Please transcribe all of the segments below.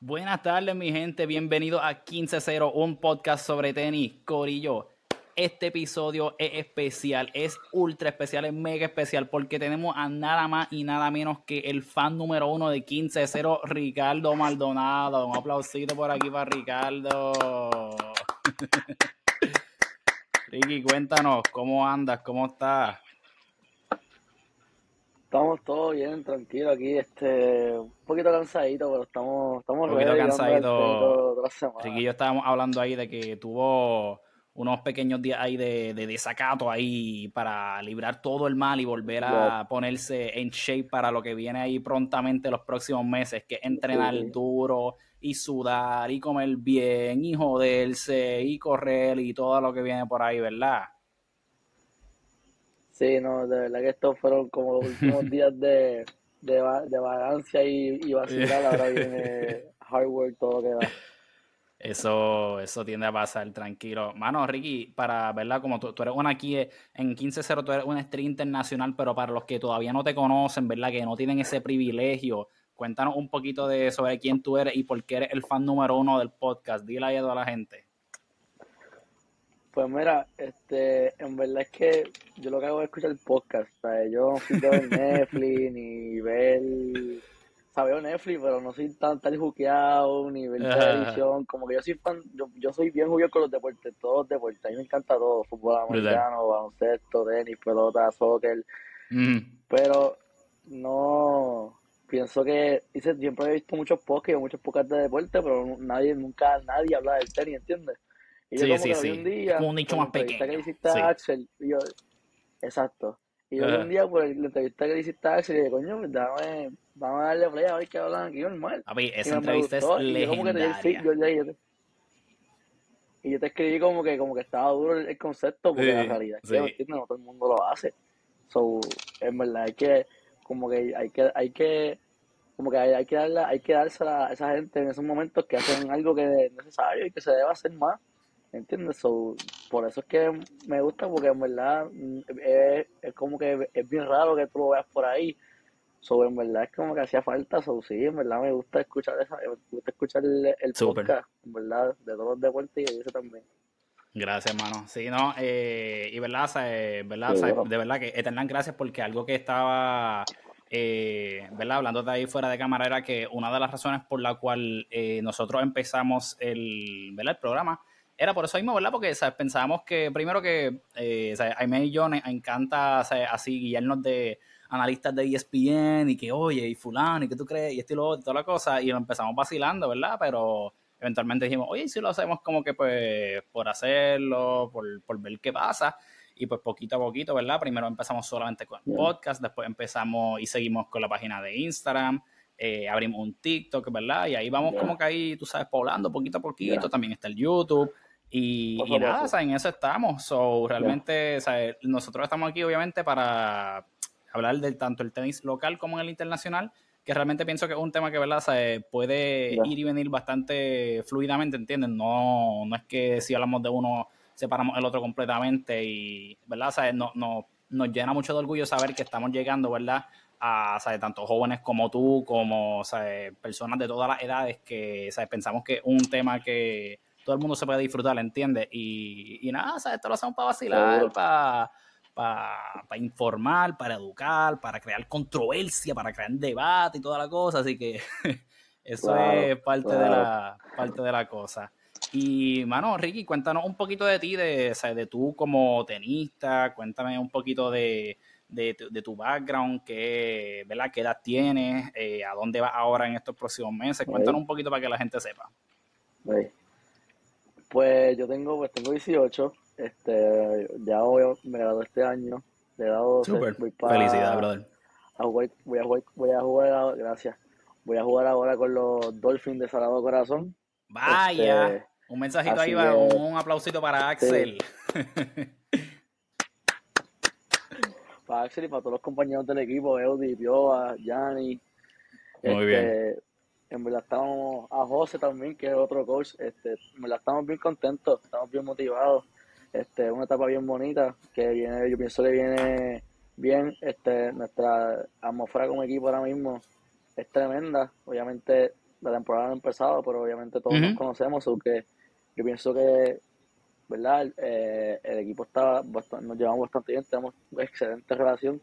Buenas tardes, mi gente. Bienvenido a 15-0, un podcast sobre tenis. Corillo, este episodio es especial, es ultra especial, es mega especial, porque tenemos a nada más y nada menos que el fan número uno de 15-0, Ricardo Maldonado. Un aplausito por aquí para Ricardo. Ricky, cuéntanos, ¿cómo andas? ¿Cómo estás? Estamos todos bien, tranquilos aquí, este, un poquito cansaditos, pero estamos, estamos Un poquito cansaditos. Ricky y yo estábamos hablando ahí de que tuvo unos pequeños días ahí de, de desacato ahí para librar todo el mal y volver a ponerse en shape para lo que viene ahí prontamente los próximos meses, que es entrenar duro y sudar y comer bien y joderse y correr y todo lo que viene por ahí, ¿verdad? Sí, no, de verdad que estos fueron como los últimos días de, de, de vagancia y, y vacilar, ahora viene hard work, todo lo que da. Eso, eso tiende a pasar, tranquilo. Mano, Ricky, para, ¿verdad? Como tú, eres una aquí en 15-0, tú eres una estrella internacional, pero para los que todavía no te conocen, ¿verdad? Que no tienen ese privilegio, cuéntanos un poquito de sobre quién tú eres y por qué eres el fan número uno del podcast. Dile ahí a toda la gente. Pues mira, este, en verdad es que yo lo que hago es escuchar podcast, ¿sabes? Yo no fui ver Netflix ni ver, sabes, Netflix, pero no soy tan, tan juqueado ni ver televisión, como que yo soy fan, yo, yo soy bien jugueado con los deportes, todos los deportes, a mí me encanta todo, fútbol americano, baloncesto, tenis, pelota, soccer, pero no, pienso que, dice, siempre he visto muchos podcasts, muchos podcasts de deporte, pero nadie, nunca, nadie habla del tenis, ¿entiendes? Y sí, sí, sí. Un día, como un nicho más pequeño. Que hiciste a Axel, y yo, exacto. Y yo un día, por la entrevista que le hiciste a Axel, y dije, coño, pues, dame, vamos a darle play a ver qué hablan aquí normal. A ver, esa entrevista es legendaria. Y yo, yo, yo, y yo te escribí como que como que estaba duro el, concepto, porque la realidad es que no todo el mundo lo hace. So, en verdad hay que, como que hay que, hay que, como que hay, hay que darle, hay que darse a esa gente en esos momentos que hacen algo que es necesario y que se debe hacer más. ¿Entiendes? So, por eso es que me gusta, porque en verdad mm, es, es, como que es bien raro que tú lo veas por ahí. So, en verdad es como que hacía falta, so, sí, en verdad me gusta escuchar esa, me gusta escuchar el, el podcast, en verdad, de todos los deportes y ese también. Gracias, hermano. Sí, no, eh, y verdad, verdad de verdad que Eternal, gracias porque algo que estaba, eh, ¿verdad? Hablando de ahí fuera de cámara era que una de las razones por la cual eh, nosotros empezamos el, ¿verdad? el programa era por eso mismo, ¿verdad? Porque pensábamos que, primero que eh, Aime y yo nos encanta así guiarnos de analistas de ESPN y que, oye, y fulano, y que tú crees, y estilo y toda la cosa, y lo empezamos vacilando, ¿verdad? Pero eventualmente dijimos, oye, si lo hacemos como que pues por hacerlo, por, por ver qué pasa, y pues poquito a poquito, ¿verdad? Primero empezamos solamente con el podcast, después empezamos y seguimos con la página de Instagram, eh, abrimos un TikTok, ¿verdad? Y ahí vamos como que ahí, tú sabes, poblando poquito a poquito, también está el YouTube. Y, nada, o sea, en eso estamos. So, realmente, o sea, nosotros estamos aquí obviamente para hablar del tanto el tenis local como en el internacional, que realmente pienso que es un tema que, ¿verdad? O puede ir y venir bastante fluidamente, ¿entienden? No, no es que si hablamos de uno separamos el otro completamente y, ¿verdad? O sea, no, no, nos llena mucho de orgullo saber que estamos llegando, ¿verdad? A ¿sabes? tanto jóvenes como tú, como ¿sabes? personas de todas las edades que ¿sabes? pensamos que es un tema que todo el mundo se puede disfrutar, ¿entiendes? Y, y nada, ¿sabes? esto lo hacemos para vacilar, para, para, informar, para educar, para crear controversia, para crear debate y toda la cosa, así que eso es parte, de la, parte de la cosa. Y, mano, Ricky, cuéntanos un poquito de ti, de, de tú como tenista, cuéntame un poquito de, de, tu background, qué, ¿verdad? qué edad tienes, eh, a dónde vas ahora en estos próximos meses. Cuéntanos un poquito para que la gente sepa. Pues yo tengo, pues tengo 18, este, ya voy, me gradué este año, de edad Super. Felicidades, brother. voy, a jugar, voy a jugar, gracias, voy a jugar ahora con los Dolphins de Salado Corazón. Vaya, este, un mensajito ahí, va, un aplausito para Axel. para Axel y para todos los compañeros del equipo, Eudi, Pioa, Yanni. Muy bien este, en verdad estamos, a José también, que es otro coach, este, en verdad estamos bien contentos, estamos bien motivados, este, una etapa bien bonita, que viene, yo pienso que viene bien, este, nuestra atmósfera como equipo ahora mismo es tremenda, obviamente la temporada ha empezado, pero obviamente todos nos conocemos, aunque yo pienso que, ¿verdad? Eh, el equipo está nos llevamos bastante bien, tenemos excelente relación.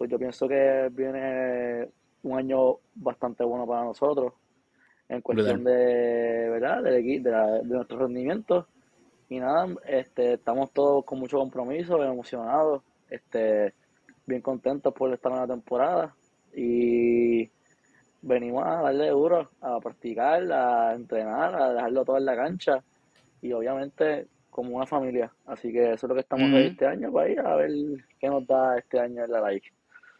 yo pienso que viene un año bastante bueno para nosotros en cuestión de, ¿verdad? De, de, de nuestros rendimientos. Y nada, este, estamos todos con mucho compromiso, emocionados, este, bien contentos por estar en la temporada. Y venimos a darle duro, a practicar, a entrenar, a dejarlo todo en la cancha y obviamente como una familia. Así que eso es lo que estamos uh este año para ir a ver qué nos da este año en la like.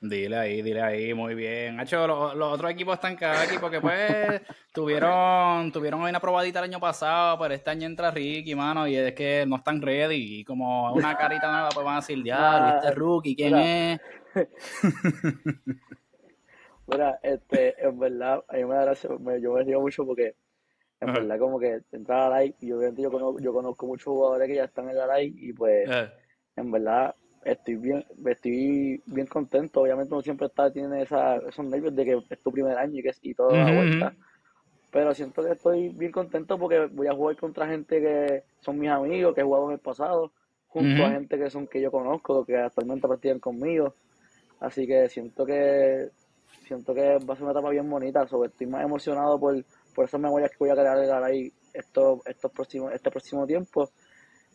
Dile ahí, dile ahí, muy bien. Hacho, los, otros equipos están cada aquí porque pues tuvieron, tuvieron una probadita el año pasado, pero este año entra Ricky, mano, y es que no están ready. Y como una carita nueva, pues van a decir, ya, este rookie, ¿quién es? Mira, este, en verdad, a mí me da gracia, yo me río mucho porque en verdad como que entrar a la live, y obviamente yo conozco, yo conozco muchos jugadores que ya están en la live y pues en verdad estoy bien, estoy bien contento, obviamente uno siempre está, tiene esa, esos nervios de que es tu primer año y que y todo da vuelta. Pero siento que estoy bien contento porque voy a jugar contra gente que son mis amigos, que he jugado en el pasado, junto a gente que son que yo conozco, que actualmente practican conmigo. Así que siento que siento que va a ser una etapa bien bonita. Sobre, estoy más emocionado por, por esas memorias que voy a crear ahí estos, estos próximos, este próximo tiempo.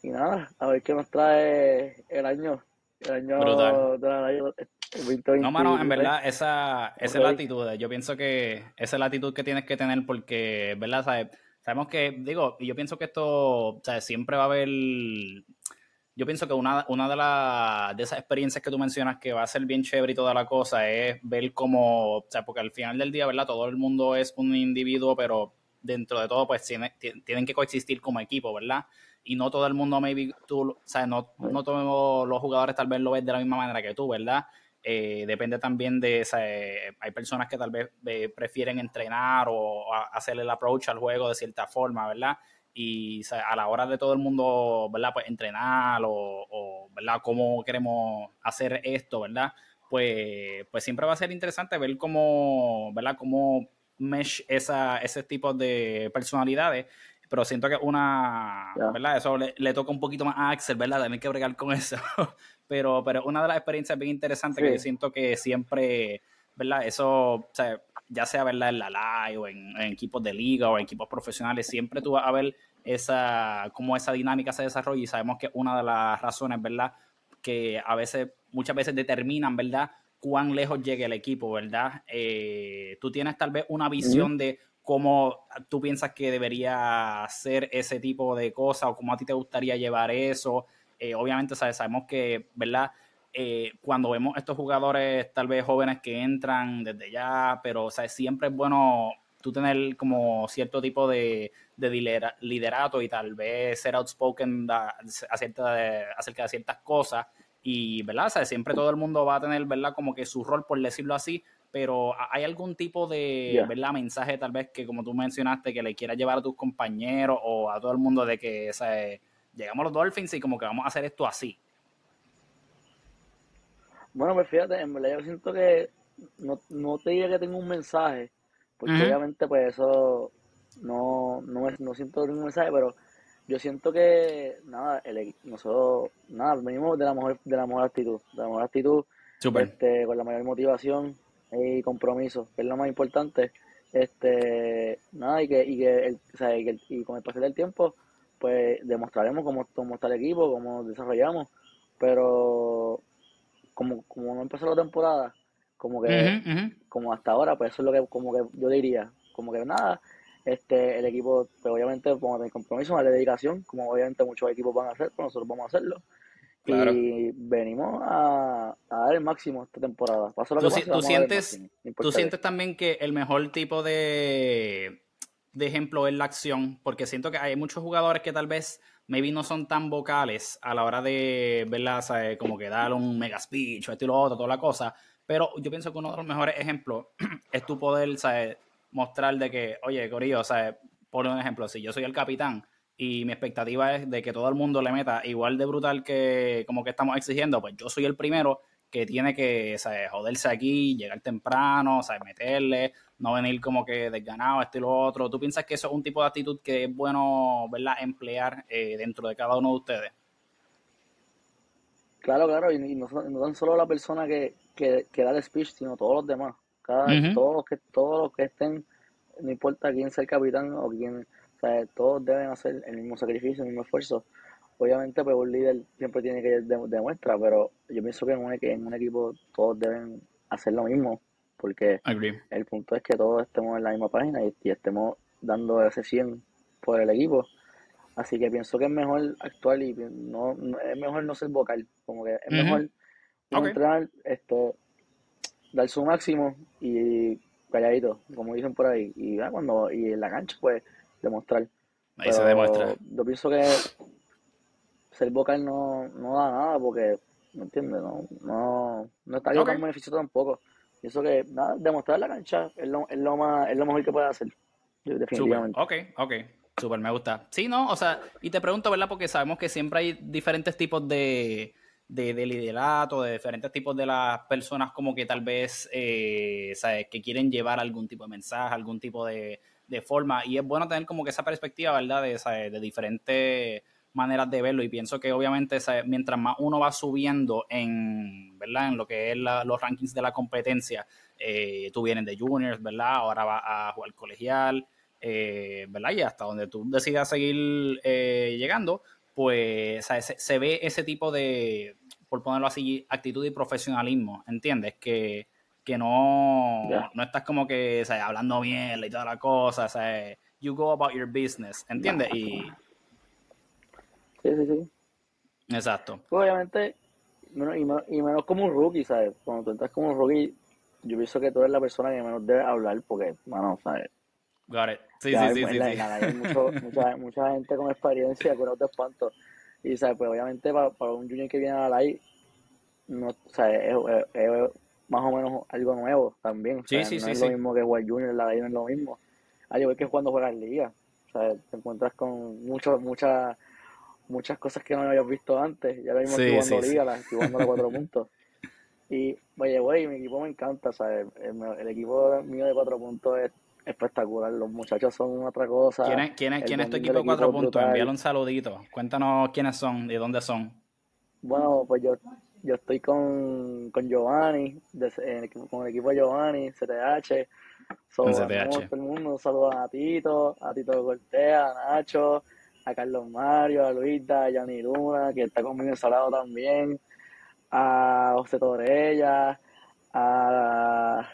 Y nada, a ver qué nos trae el año, el año de la 2020. No, mano, en verdad, esa, esa es la actitud. Yo pienso que esa es la actitud que tienes que tener porque, ¿verdad? Sabemos que, digo, y yo pienso que esto, siempre va a haber yo pienso que una, una de, las de esas experiencias que tú mencionas que va a ser bien chévere y toda la cosa es ver cómo, o sea, porque al final del día, ¿verdad? Todo el mundo es un individuo, pero dentro de todo, pues tienen que coexistir como equipo, ¿verdad? Y no todo el mundo, maybe tú, o sea, no, no todos los jugadores tal vez lo ven de la misma manera que tú, ¿verdad? Eh, depende también de, o hay personas que tal vez eh, prefieren entrenar o hacer el approach al juego de cierta forma, ¿verdad? y a la hora de todo el mundo, ¿verdad? Pues entrenar o, ¿verdad? Cómo queremos hacer esto, ¿verdad? Pues, pues siempre va a ser interesante ver cómo, ¿verdad? Cómo mesh esa, ese tipo de personalidades. Pero siento que una, ¿verdad? Eso le, toca un poquito más a Axel, ¿verdad? Tener que bregar con eso. pero, pero una de las experiencias bien interesantes que yo siento que siempre, ¿verdad? Eso, o sea, ya sea ¿verdad? en la live o en, equipos de liga o en equipos profesionales, siempre tú vas a ver esa, cómo esa dinámica se desarrolla y sabemos que una de las razones, ¿verdad? Que a veces, muchas veces determinan, ¿verdad? Cuán lejos llegue el equipo, ¿verdad? Eh, tú tienes tal vez una visión de cómo tú piensas que debería ser ese tipo de cosas o cómo a ti te gustaría llevar eso. Eh, obviamente sabemos que, ¿verdad? Eh, cuando vemos estos jugadores tal vez jóvenes que entran desde ya, pero sea, siempre es bueno tú tener como cierto tipo de, de liderato y tal vez ser outspoken acerca de, ciertas cosas y, ¿verdad? O siempre todo el mundo va a tener, ¿verdad? Como que su rol, por decirlo así, pero ¿hay algún tipo de, ¿verdad? Mensaje tal vez que, como tú mencionaste, que le quieras llevar a tus compañeros o a todo el mundo de que, o llegamos a los Dolphins y como que vamos a hacer esto así? Bueno, pues fíjate, en verdad yo siento que no, no te diría que tengo un mensaje, porque obviamente pues eso no, no, no siento ningún mensaje, pero yo siento que nada, el, nosotros nada, venimos de la mejor, de la mejor actitud, de la mejor actitud, este, con la mayor motivación y compromiso, que es lo más importante. Este, nada, y que, y que, el, o sea, y, con el pasar del tiempo, pues demostraremos cómo, cómo está el equipo, cómo desarrollamos, pero como, como no empezó la temporada, como que, como hasta ahora, pues eso es lo que, como que yo diría, como que nada, este, el equipo, pues obviamente vamos a tener compromiso, una dedicación, como obviamente muchos equipos van a hacer, pues nosotros vamos a hacerlo. Y venimos a, dar el máximo esta temporada. ¿Tú, sientes, ¿Tú sientes también que el mejor tipo de, de ejemplo es la acción? Porque siento que hay muchos jugadores que tal vez maybe no son tan vocales a la hora de, ¿verdad? Como que dar un mega speech o esto y lo otro, toda la cosa. Pero yo pienso que uno de los mejores ejemplos es tu poder, ¿sabes? Mostrar de que, oye, Corillo, ¿sabes? Por un ejemplo, si yo soy el capitán y mi expectativa es de que todo el mundo le meta igual de brutal que como que estamos exigiendo, pues yo soy el primero que tiene que ¿sabes? joderse aquí, llegar temprano, ¿sabes? meterle, no venir como que desganado, esto y lo otro. ¿Tú piensas que eso es un tipo de actitud que es bueno, ¿verdad?, emplear eh, dentro de cada uno de ustedes. Claro, claro, y, no, no, tan solo la persona que, que, que, da el speech, sino todos los demás. Cada, todos, los que, todos los que estén, no importa quién sea el capitán o quién, o sea, todos deben hacer el mismo sacrificio, el mismo esfuerzo. Obviamente, pues un líder siempre tiene que demuestra, pero yo pienso que en un, en un equipo todos deben hacer lo mismo, porque el punto es que todos estemos en la misma página y, estemos dando ese 100 por el equipo. Así que pienso que es mejor actuar y no, es mejor no ser vocal, como que es mejor entrar, esto, dar su máximo y calladito, como dicen por ahí, y cuando y en la cancha pues demostrar. Ahí se demuestra. Yo pienso que ser vocal no, no da nada porque, ¿me entiendes? No, no, no está okay. tan beneficio tampoco. Pienso que nada, demostrar la cancha es lo, es lo más, es lo mejor que puede hacer. Definitivamente. Ok, ok. Súper, me gusta. Sí, ¿no? O sea, y te pregunto, ¿verdad? Porque sabemos que siempre hay diferentes tipos de, de, de liderato, de diferentes tipos de las personas como que tal vez, eh, ¿sabes? Que quieren llevar algún tipo de mensaje, algún tipo de, de forma. Y es bueno tener como que esa perspectiva, ¿verdad? De, ¿sabes? de diferentes maneras de verlo y pienso que obviamente mientras más uno va subiendo en, ¿verdad? en lo que es los rankings de la competencia, eh, tú vienes de juniors, ¿verdad? Ahora vas a jugar colegial, eh, ¿verdad? Y hasta donde tú decidas seguir eh, llegando, pues se, ve ese tipo de, por ponerlo así, actitud y profesionalismo, ¿entiendes? Que, que no, no estás como que hablando bien y toda la cosa, o sea, you go about your business, ¿entiendes? Y Sí, sí, sí. Exacto. Obviamente, y, menos, y menos como un rookie, ¿sabes? Cuando tú entras como un rookie, yo pienso que tú eres la persona que menos debe hablar porque, mano, ¿sabes? Got it. Sí, sí, sí, sí, hay mucha, mucha gente con experiencia, con otro espanto. Y, ¿sabes? Pues obviamente para, para un junior que viene a la live, no, ¿sabes? Es, es, más o menos algo nuevo también. Sí, sí, no sí, es lo mismo que jugar junior, la live no es lo mismo. Al igual que cuando juegas liga. O te encuentras con mucho, mucha muchas cosas que no habías visto antes. Ya lo mismo jugando liga, sí. jugando a cuatro puntos. Y, oye, güey, mi equipo me encanta, ¿sabes? El, equipo mío de cuatro puntos es espectacular. Los muchachos son otra cosa. ¿Quién es, quién es, quién es tu equipo de cuatro puntos? Envíale un saludito. Cuéntanos quiénes son y dónde son. Bueno, pues yo, yo estoy con, con Giovanni, de, con el equipo de Giovanni, CTH. So, CTH. Todo el mundo, saludos a Tito, a Tito Cortés, a Nacho, a Carlos Mario, a Luisa, a Yanni Luna, que está conmigo en Salado también, a José Torella, a,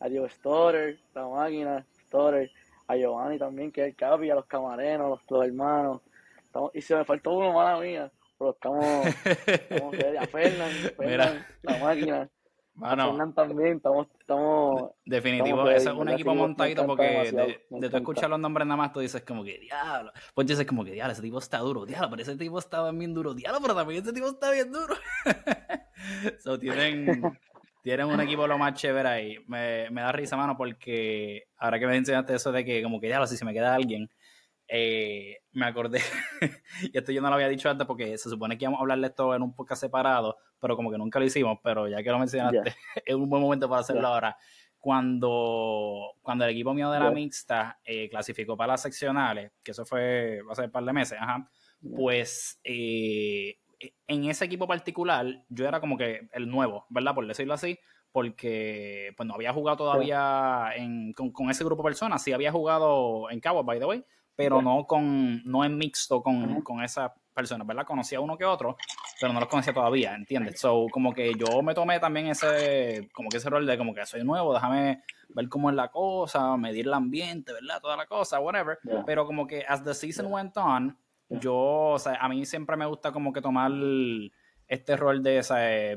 a Diego Storer, la máquina, Storer, a Giovanni también, que es el capi, a los camareros, los, hermanos. Estamos, y se me faltó uno, mala mía, pero estamos, estamos a Fernan, Fernan la máquina. Bueno, también, estamos, estamos Definitivo, ese es un equipo montadito porque de, de tú escuchar los nombres nada más, tú dices como que diablo. Pues dices como que diablo, ese tipo está duro, diablo, pero ese tipo estaba bien duro, diablo, pero también ese tipo está bien duro. so, tienen, tienen un equipo lo más chévere ahí. Me, me da risa, mano, porque ahora que me enseñaste eso de que como que diablo, si se me queda alguien, eh, me acordé, y esto yo no lo había dicho antes porque se supone que íbamos a hablarle esto en un podcast separado, pero como que nunca lo hicimos, pero ya que lo mencionaste, es un buen momento para hacerlo ahora. Cuando, cuando el equipo mío de la mixta eh, clasificó para las seccionales, que eso fue hace un par de meses, ajá, pues eh, en ese equipo particular yo era como que el nuevo, ¿verdad? Por decirlo así, porque pues no había jugado todavía en, con, con, ese grupo de personas, sí había jugado en Cabo, by the way, pero no con no en mixto con, con esas personas, ¿verdad? Conocía uno que otro, pero no los conocía todavía, ¿entiendes? So, como que yo me tomé también ese, como que ese rol de como que soy nuevo, déjame ver cómo es la cosa, medir el ambiente, ¿verdad? Toda la cosa, whatever. Pero como que as the season went on, yo, o sea, a mí siempre me gusta como que tomar este rol de,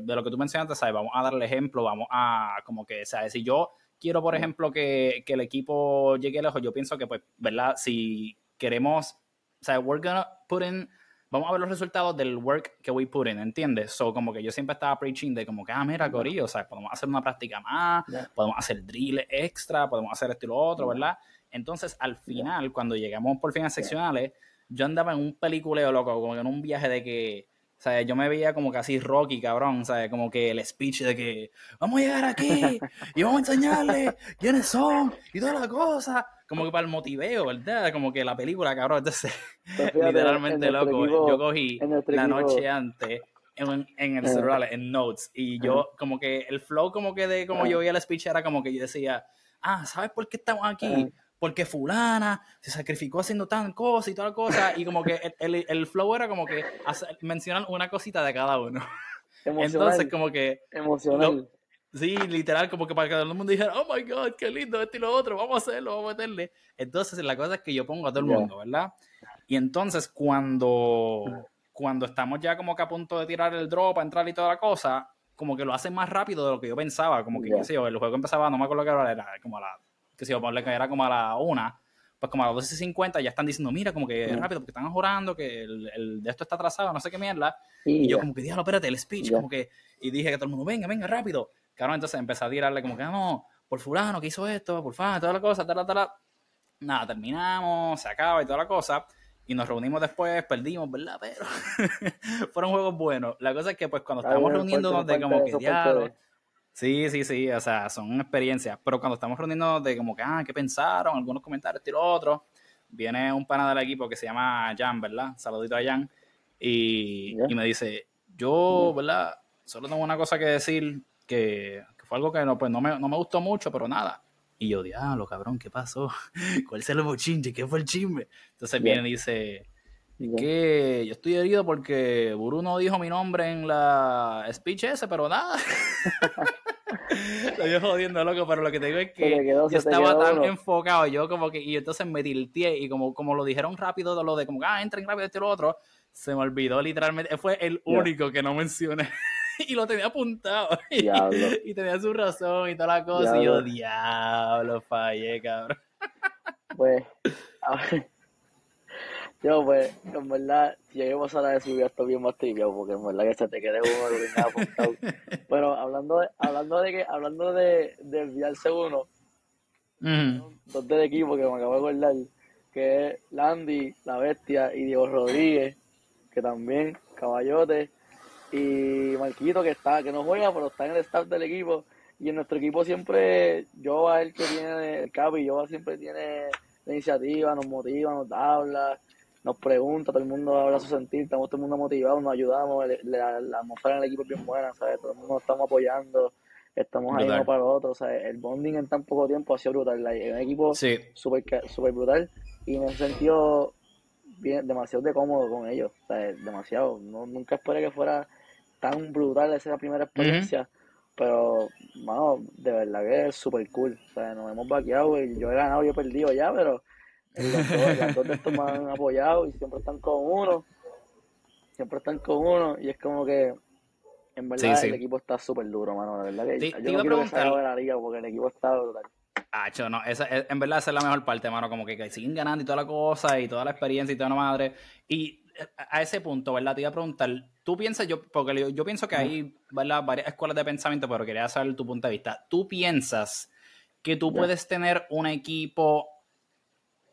de lo que tú mencionaste, ¿sabes? Vamos a darle ejemplo, vamos a, como que, ¿sabes? Si yo quiero, por ejemplo, que, que, el equipo llegue lejos, yo pienso que, pues, ¿verdad? Si queremos, o sea, we're gonna put in, vamos a ver los resultados del work que we put in, ¿entiendes? So, como que yo siempre estaba preaching de como que, ah, mira, Corillo, o sea, podemos hacer una práctica más, podemos hacer drill extra, podemos hacer esto y lo otro, ¿verdad? Entonces, al final, cuando llegamos por fin a seccionales, yo andaba en un peliculeo, loco, como en un viaje de que O sea, yo me veía como casi Rocky, cabrón, ¿sabes? Como que el speech de que vamos a llegar aquí y vamos a enseñarle quiénes son y toda la cosa. Como que para el motiveo, ¿verdad? Como que la película, cabrón. Entonces, literalmente loco. yo cogí la noche antes en, en el celular, en notes, y yo, como que el flow, como que de como yo veía el speech, era como que yo decía, ah, ¿sabes por qué estamos aquí? Porque fulana se sacrificó haciendo tan cosa y toda cosa, y como que el, el, flow era como que mencionan una cosita de cada uno. Entonces, como que... Emocional. sí, literal, como que para que todo el mundo dijera, oh my god, qué lindo, esto y lo otro, vamos a hacerlo, vamos a meterle. Entonces, la cosa es que yo pongo a todo el mundo, ¿verdad? Y entonces, cuando, cuando estamos ya como que a punto de tirar el drop, a entrar y toda la cosa, como que lo hacen más rápido de lo que yo pensaba, como que, qué sé yo, el juego empezaba, no me acuerdo qué hora era, como a la que si yo ponle que era como a la una, pues como a las 12.50 ya están diciendo, mira, como que rápido, porque están jurando que el, de esto está atrasado, no sé qué mierda. y yo como que, diablo, espérate, el speech, como que, y dije que todo el mundo, venga, venga, rápido. Claro, entonces empecé a tirarle como que, ah, no, por fulano que hizo esto, por favor, toda la cosa, tal, tal, Nada, terminamos, se acaba y toda la cosa. Y nos reunimos después, perdimos, ¿verdad? Pero fueron juegos buenos. La cosa es que, pues, cuando estábamos reuniéndonos de como que, diablo, Sí, sí, sí, o sea, son experiencias. Pero cuando estamos reuniendo de como que, ah, ¿qué pensaron? Algunos comentarios, y lo otro. Viene un pana del equipo que se llama Jan, ¿verdad? Saludito a Jan. Y, me dice, yo, ¿verdad? Solo tengo una cosa que decir, que, fue algo que no, pues, no, me, no me gustó mucho, pero nada. Y yo, diablo, cabrón, ¿qué pasó? ¿Cuál es el bochinche? ¿Qué fue el chisme? Entonces viene y dice, que yo estoy herido porque Bruno dijo mi nombre en la speech ese, pero nada. lo jodiendo, loco, pero lo que te digo es que yo estaba tan enfocado, yo como que, y entonces me tilteé, y como, como lo dijeron rápido, lo de como, ah, entren rápido este y lo otro, se me olvidó literalmente, fue el único que no mencioné. y lo tenía apuntado. y, tenía su razón y toda la cosa. Y yo, diablo, fallé, cabrón. Pues, a ver, yo, pues, en verdad, si hay a hablar de su vida, estoy bien más triviado, porque en verdad que se te quede uno que apuntado. Pero hablando de, hablando de que, hablando de, de enviarse uno, dos del equipo que me acabo de acordar, que es Landy, La Bestia y Diego Rodríguez, que también, Caballote, y Marquito, que está, que no juega, pero está en el staff del equipo. Y en nuestro equipo siempre, yo a él que tiene el capo y yo siempre tiene la iniciativa, nos motiva, nos habla nos pregunta, todo el mundo habla su sentir, estamos todo el mundo motivado, nos ayudamos, la, atmósfera en el equipo es bien buena, ¿sabes? Todo el mundo nos estamos apoyando, estamos ahí uno para el otro, ¿sabes? El bonding en tan poco tiempo ha sido brutal, es un equipo súper super brutal y me he sentido bien, demasiado de cómodo con ellos, ¿sabes? Demasiado, no, nunca esperé que fuera tan brutal esa primera experiencia. Pero, bueno, de verdad que es súper cool. O sea, nos hemos vaqueado y yo he ganado, yo he perdido ya, pero los dos, dos de estos me han apoyado y siempre están con uno. Siempre están con uno y es como que en verdad el equipo está súper duro, mano. De verdad que yo no quiero que la liga porque el equipo está brutal. Ah, no, esa, en verdad esa es la mejor parte, mano, como que, siguen ganando y toda la cosa y toda la experiencia y toda la madre. Y eh, a ese punto, ¿verdad? Te iba a preguntar, tú piensas, yo, porque yo, pienso que hay, ¿verdad? Varias escuelas de pensamiento, pero quería saber tu punto de vista. ¿Tú piensas que tú puedes tener un equipo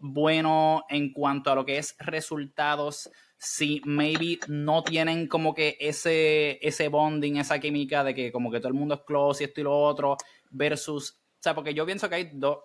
bueno en cuanto a lo que es resultados si maybe no tienen como que ese, ese bonding, esa química de que como que todo el mundo es close y esto y lo otro, versus, o sea, porque yo pienso que hay dos,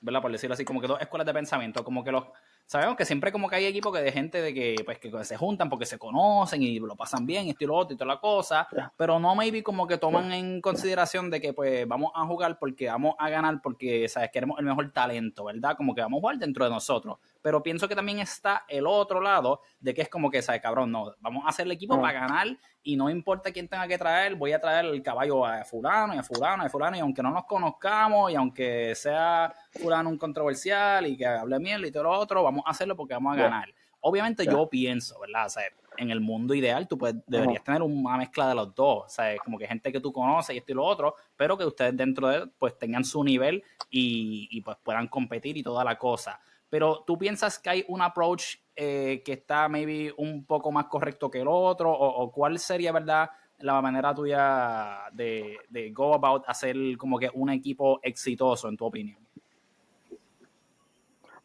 ¿verdad? Por decirlo así, como que dos escuelas de pensamiento, como que los sabemos que siempre como que hay equipos que de gente de que pues que se juntan porque se conocen y lo pasan bien esto y lo otro y toda la cosa, pero no maybe como que toman en consideración de que pues vamos a jugar porque vamos a ganar porque sabes queremos el mejor talento, ¿verdad? Como que vamos a jugar dentro de nosotros. Pero pienso que también está el otro lado de que es como que, ¿sabes? Cabrón, no, vamos a hacer el equipo para ganar y no importa quién tenga que traer, voy a traer el caballo a fulano y a fulano y a fulano y aunque no nos conozcamos y aunque sea fulano un controversial y que hable miel y todo lo otro, vamos a hacerlo porque vamos a ganar. Obviamente yo pienso, ¿verdad? O sea, en el mundo ideal tú puedes, deberías tener una mezcla de los dos, o sea, como que gente que tú conoces y esto y lo otro, pero que ustedes dentro de él pues tengan su nivel y, y pues puedan competir y toda la cosa. Pero tú piensas que hay un approach eh, que está maybe un poco más correcto que el otro, o, cuál sería, ¿verdad? la manera tuya de, de, go about hacer como que un equipo exitoso, en tu opinión?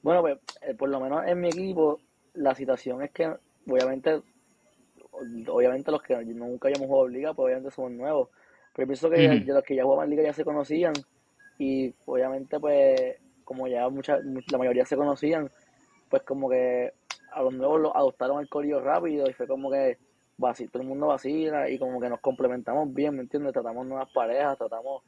Bueno, pues eh, por lo menos en mi equipo, la situación es que obviamente obviamente los que nunca habíamos jugado liga, pues obviamente somos nuevos. Pero pienso que los que ya jugaban liga ya se conocían y obviamente pues como ya mucha, la mayoría se conocían, pues como que a los nuevos los adoptaron el corillo rápido y fue como que todo el mundo vacila y como que nos complementamos bien, ¿me entiendes? Tratamos nuevas parejas, tratamos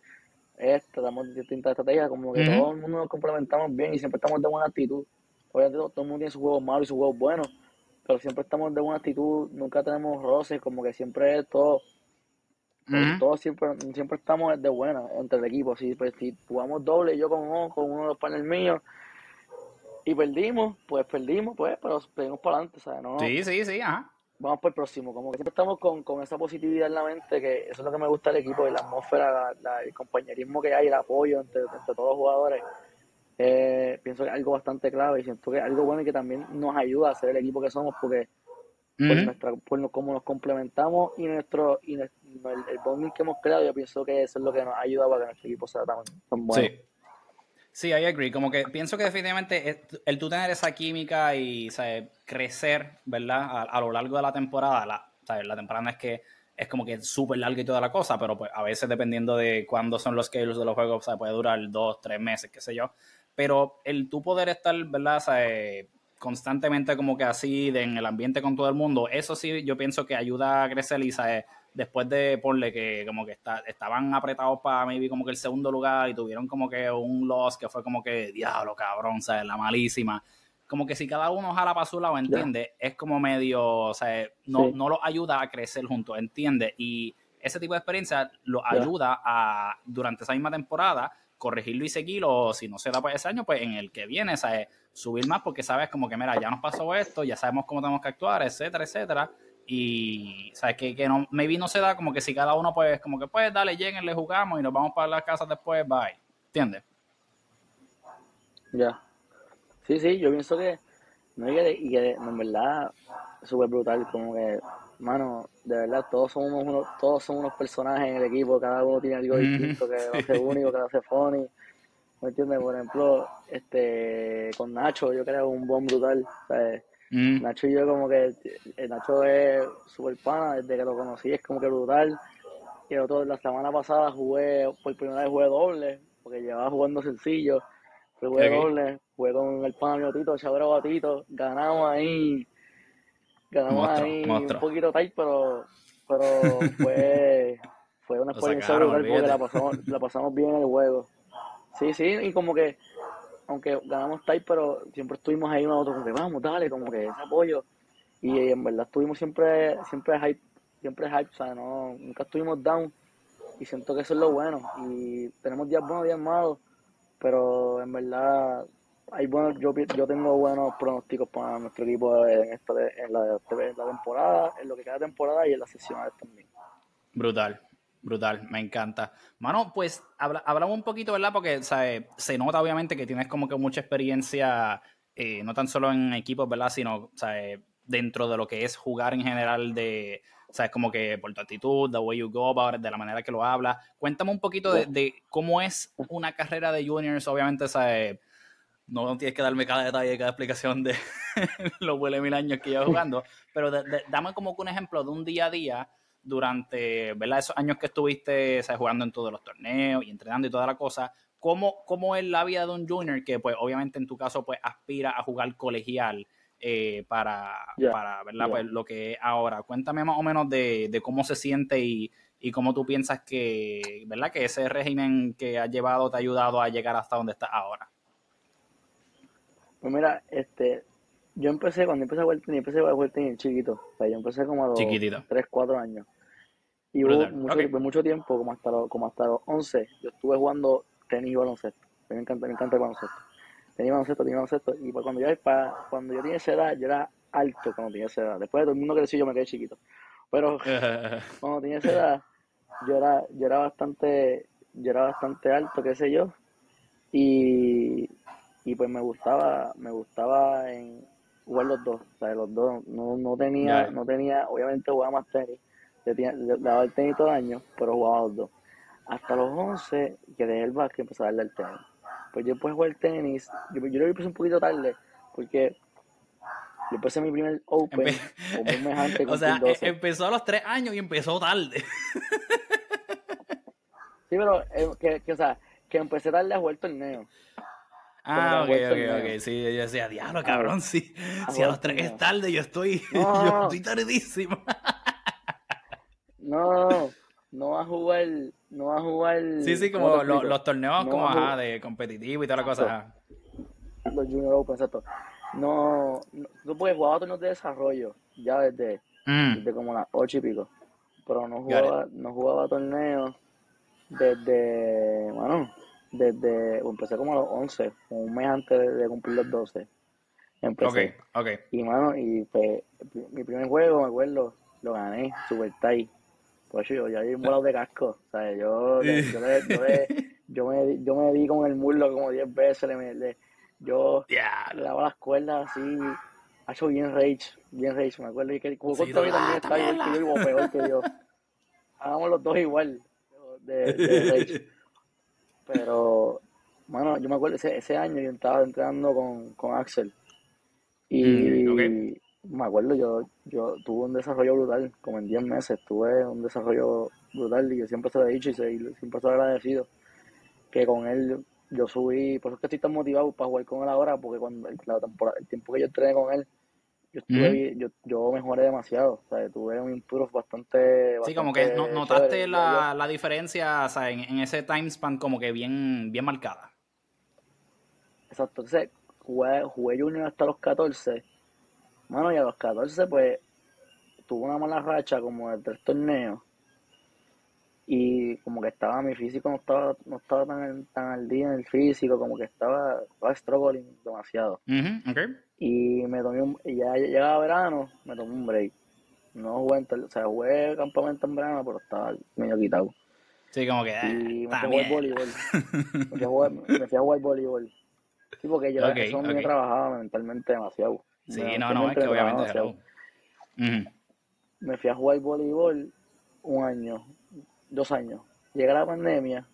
esto, tratamos distintas estrategias, como que todo el mundo nos complementamos bien y siempre estamos de buena actitud. Obviamente todo el mundo tiene sus juegos malos y sus juegos buenos, pero siempre estamos de buena actitud, nunca tenemos roces, como que siempre es todo, todos siempre, siempre estamos de buena entre el equipo. Si, pues, si jugamos doble, yo con uno, con uno de los paneles míos, y perdimos, pues perdimos, pues, pero seguimos para adelante, ¿sabes? No, sí, sí, sí, ajá vamos por el próximo. Como que siempre estamos con, con, esa positividad en la mente, que eso es lo que me gusta del equipo, y la atmósfera, el compañerismo que hay, el apoyo entre, entre todos los jugadores. Eh, pienso que es algo bastante clave y siento que es algo bueno y que también nos ayuda a ser el equipo que somos porque por, nuestra, por cómo nos complementamos y nuestro y el, bonding que hemos creado, yo pienso que eso es lo que nos ayuda para que nuestro equipo sea tan, bueno. Sí. Sí, I agree. Como que pienso que definitivamente el tú tener esa química y crecer, ¿verdad? A, lo largo de la temporada, la, la temporada es que es como que súper larga y toda la cosa, pero pues a veces dependiendo de cuándo son los schedules de los juegos, o puede durar dos, tres meses, qué sé yo. Pero el tú poder estar, ¿verdad? constantemente como que así en el ambiente con todo el mundo, eso sí yo pienso que ayuda a crecer y, ¿sabes? Después de ponle que como que está, estaban apretados para maybe como que el segundo lugar y tuvieron como que un loss que fue como que diablo cabrón, ¿sabes? La malísima. Como que si cada uno jala para su lado, ¿entiende? Es como medio, o sea, no, no los ayuda a crecer juntos, ¿entiende? Y ese tipo de experiencia los ayuda a, durante esa misma temporada, corregirlo y seguirlo, o si no se da para ese año, pues en el que viene, ¿sabes? Subir más porque sabes como que, mira, ya nos pasó esto, ya sabemos cómo tenemos que actuar, etcétera, etcétera y, ¿sabes? Que, que no, maybe no se da como que si cada uno, pues, como que, pues, dale, lleguen, le jugamos y nos vamos para las casas después, bye. ¿Entiendes? Ya. Sí, sí, yo pienso que, no, y que, y que en verdad, súper brutal, como que, mano, de verdad, todos somos unos, todos somos unos personajes en el equipo, cada uno tiene algo distinto, que a ser único, que a ser funny. ¿Me entiendes? Por ejemplo, este, con Nacho, yo creo un buen brutal, ¿sabes? Mm. Nacho y yo como que eh, Nacho es súper pana, desde que lo conocí es como que brutal. Y otro, la semana pasada jugué, por primera vez jugué doble, porque llevaba jugando sencillo. jugué doble, jugué con el pana mío Tito, Chabro Batito, ganamos ahí, ganamos ahí un poquito tight, pero, pero fue, fue una experiencia brutal porque la pasamos, la pasamos bien en el juego. Sí, sí, y como que aunque ganamos type, pero siempre estuvimos ahí otro, como que vamos, dale, como que ese apoyo. Y en verdad estuvimos siempre, siempre hype, siempre hype, o sea, nunca estuvimos down. Y siento que eso es lo bueno. Y tenemos días buenos, días malos, pero en verdad hay bueno yo, yo tengo buenos pronósticos para nuestro equipo en, esta, en, la, en la temporada, en lo que queda temporada y en las sesiones también. Brutal. Brutal, me encanta. Mano, pues hablamos un poquito, ¿verdad? Porque se nota obviamente que tienes como que mucha experiencia, eh, no tan solo en equipos, ¿verdad? Sino dentro de lo que es jugar en general de, ¿sabes? Como que por tu actitud, the way you go de la manera que lo hablas. Cuéntame un poquito de, cómo es una carrera de juniors, obviamente, ¿sabes? No tienes que darme cada detalle, cada explicación de los huele mil años que llevas jugando, pero dame como que un ejemplo de un día a día durante ¿verdad? esos años que estuviste jugando en todos los torneos y entrenando y toda la cosa, ¿cómo, ¿cómo es la vida de un junior que pues obviamente en tu caso pues aspira a jugar colegial eh, para, para ¿verdad? Pues, lo que es ahora? Cuéntame más o menos de, cómo se siente y, y, cómo tú piensas que, ¿verdad? que ese régimen que has llevado te ha ayudado a llegar hasta donde estás ahora. Pues mira, este, yo empecé, cuando empecé a jugar tenis, empecé a jugar tenis chiquito. O sea, yo empecé como a los 3, 4 años. Y hubo mucho, mucho, tiempo, como hasta, los, como hasta los 11, yo estuve jugando tenis y baloncesto. Me encanta, me encanta el baloncesto. Tenía baloncesto, tenía baloncesto. Y pues cuando yo, para, cuando yo tenía esa edad, yo era alto cuando tenía esa edad. Después de todo el mundo creció, yo me quedé chiquito. Pero cuando tenía esa edad, yo era, yo era bastante, yo era bastante alto, qué sé yo. Y, y pues me gustaba, me gustaba en, jugar los dos, o sea, los dos, no, no tenía, no tenía, obviamente jugaba más tenis, le, daba el tenis todo el año, pero jugaba los dos. Hasta los 11, que dejé el básquet, empecé a darle el tenis. Pues yo después jugar el tenis, yo, yo lo empecé un poquito tarde, porque Yo empecé mi primer Open O sea, e, empezó a los tres años y empezó tarde. sí, pero eh, que, o sea, que empecé tarde a jugar torneo. Ah, ok, ok, ok. Sí, yo decía, diablo, cabrón, sí. Si a los tres es tarde, yo estoy, yo estoy tardísimo. no, no va a jugar, no va a jugar. Sí, sí, como los, torneos como ajá, de competitivo y toda la cosa. Los Junior Open, exacto. No, no, puedes jugar torneos de desarrollo ya desde, mm. desde como las ocho y pico. Pero no jugaba, no jugaba torneos desde, bueno, desde, empecé como a los 11, un mes antes de, cumplir los 12. Empecé. Ok, ok. Y, mano, y pues, mi primer juego, me acuerdo, lo gané, super tight. Pues yo ya había un volado de casco. O sea, yo, yo, yo, yo, me, yo me di con el muslo como 10 veces. Le, le, yo le daba las cuerdas así. Ha hecho bien rage, bien rage. Me acuerdo que como sí, también está igual que yo y peor que yo. Hagamos los dos igual de, de rage. Pero, bueno, yo me acuerdo ese, ese año yo estaba entrenando con, con Axel. Y mm, me acuerdo, yo, yo tuve un desarrollo brutal, como en 10 meses, tuve un desarrollo brutal y yo siempre se lo he dicho y siempre estoy agradecido que con él yo subí, por eso es que estoy tan motivado para jugar con él ahora, porque cuando el, el tiempo que yo entrené con él, yo, estuve, yo, yo mejoré demasiado, o sea, tuve un improve bastante, Sí, como que notaste la, la, diferencia, o sea, en, en, ese time span como que bien, bien marcada. Exacto, entonces jugué, jugué junior hasta los 14, bueno, y a los 14 pues tuve una mala racha como de tres torneos, y como que estaba mi físico no estaba no estaba tan, tan al día en el físico como que estaba, estaba struggling demasiado y me tomé un, y ya llegaba verano me tomé un break. No jugué o sea jugué campamento en verano pero estaba medio quitado. Sí como que y me fui a jugar voleibol. Me fui a jugar, me fui a jugar voleibol. Sí porque yo okay, eso me trabajaba mentalmente demasiado. Sí no no es que obviamente me fui a jugar voleibol un año dos años. Llega la pandemia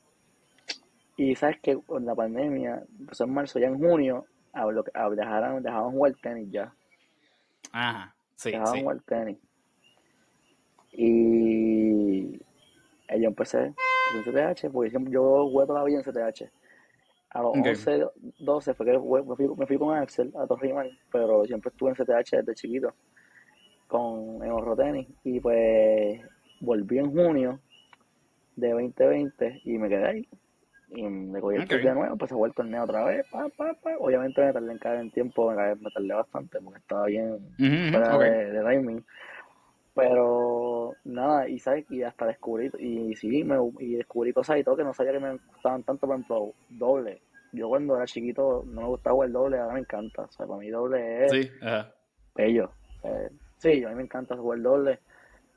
y sabes que con la pandemia, empezó en marzo, ya en junio, dejaron, dejaban jugar tenis ya. Ajá, sí. Dejaban jugar tenis. Y yo empecé en CTH, porque yo jugué todavía en CTH. A los 11, 12 fue que me, fui, me, fui, con Axel a Torrimal, pero siempre estuve en CTH desde chiquito, con, en Horro Tenis. Y pues volví en junio de 2020 y me quedé ahí. Y me cogí el de nuevo, pues se fue el torneo otra vez. Pa, pa, pa. Obviamente me tardé en caer en tiempo, me, tardé bastante porque estaba bien de, de timing. Pero nada, y sabes, y hasta descubrí, y sí, me, y descubrí cosas y todo que no sabía que me gustaban tanto, por ejemplo, doble. Yo cuando era chiquito no me gustaba el doble, ahora me encanta. O sea, para mí doble es sí, bello. sí, a mí me encanta jugar doble.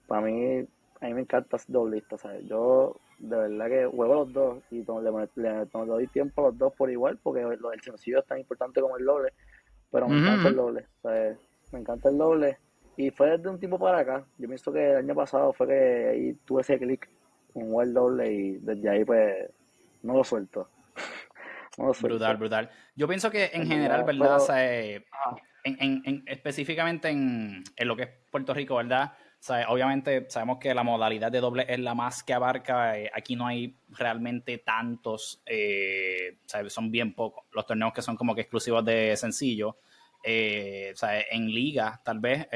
Para mí a mí me encanta doblista, ¿sabes? Yo de verdad que juego los dos y le, doy tiempo a los dos por igual porque lo del sencillo es tan importante como el doble, pero me encanta el doble. Me encanta el doble y fue desde un tiempo para acá. Yo pienso que el año pasado fue que ahí tuve ese clic con el doble y desde ahí pues no lo suelto. no lo suelto. Brutal, brutal. Yo pienso que en general, ¿verdad? o sea, en, en, en, específicamente en, en lo que es Puerto Rico, ¿verdad? Obviamente sabemos que la modalidad de doble es la más que abarca. Eh, aquí no hay realmente tantos, eh, son bien pocos los torneos que son como que exclusivos de sencillo. Eh, en liga, tal vez,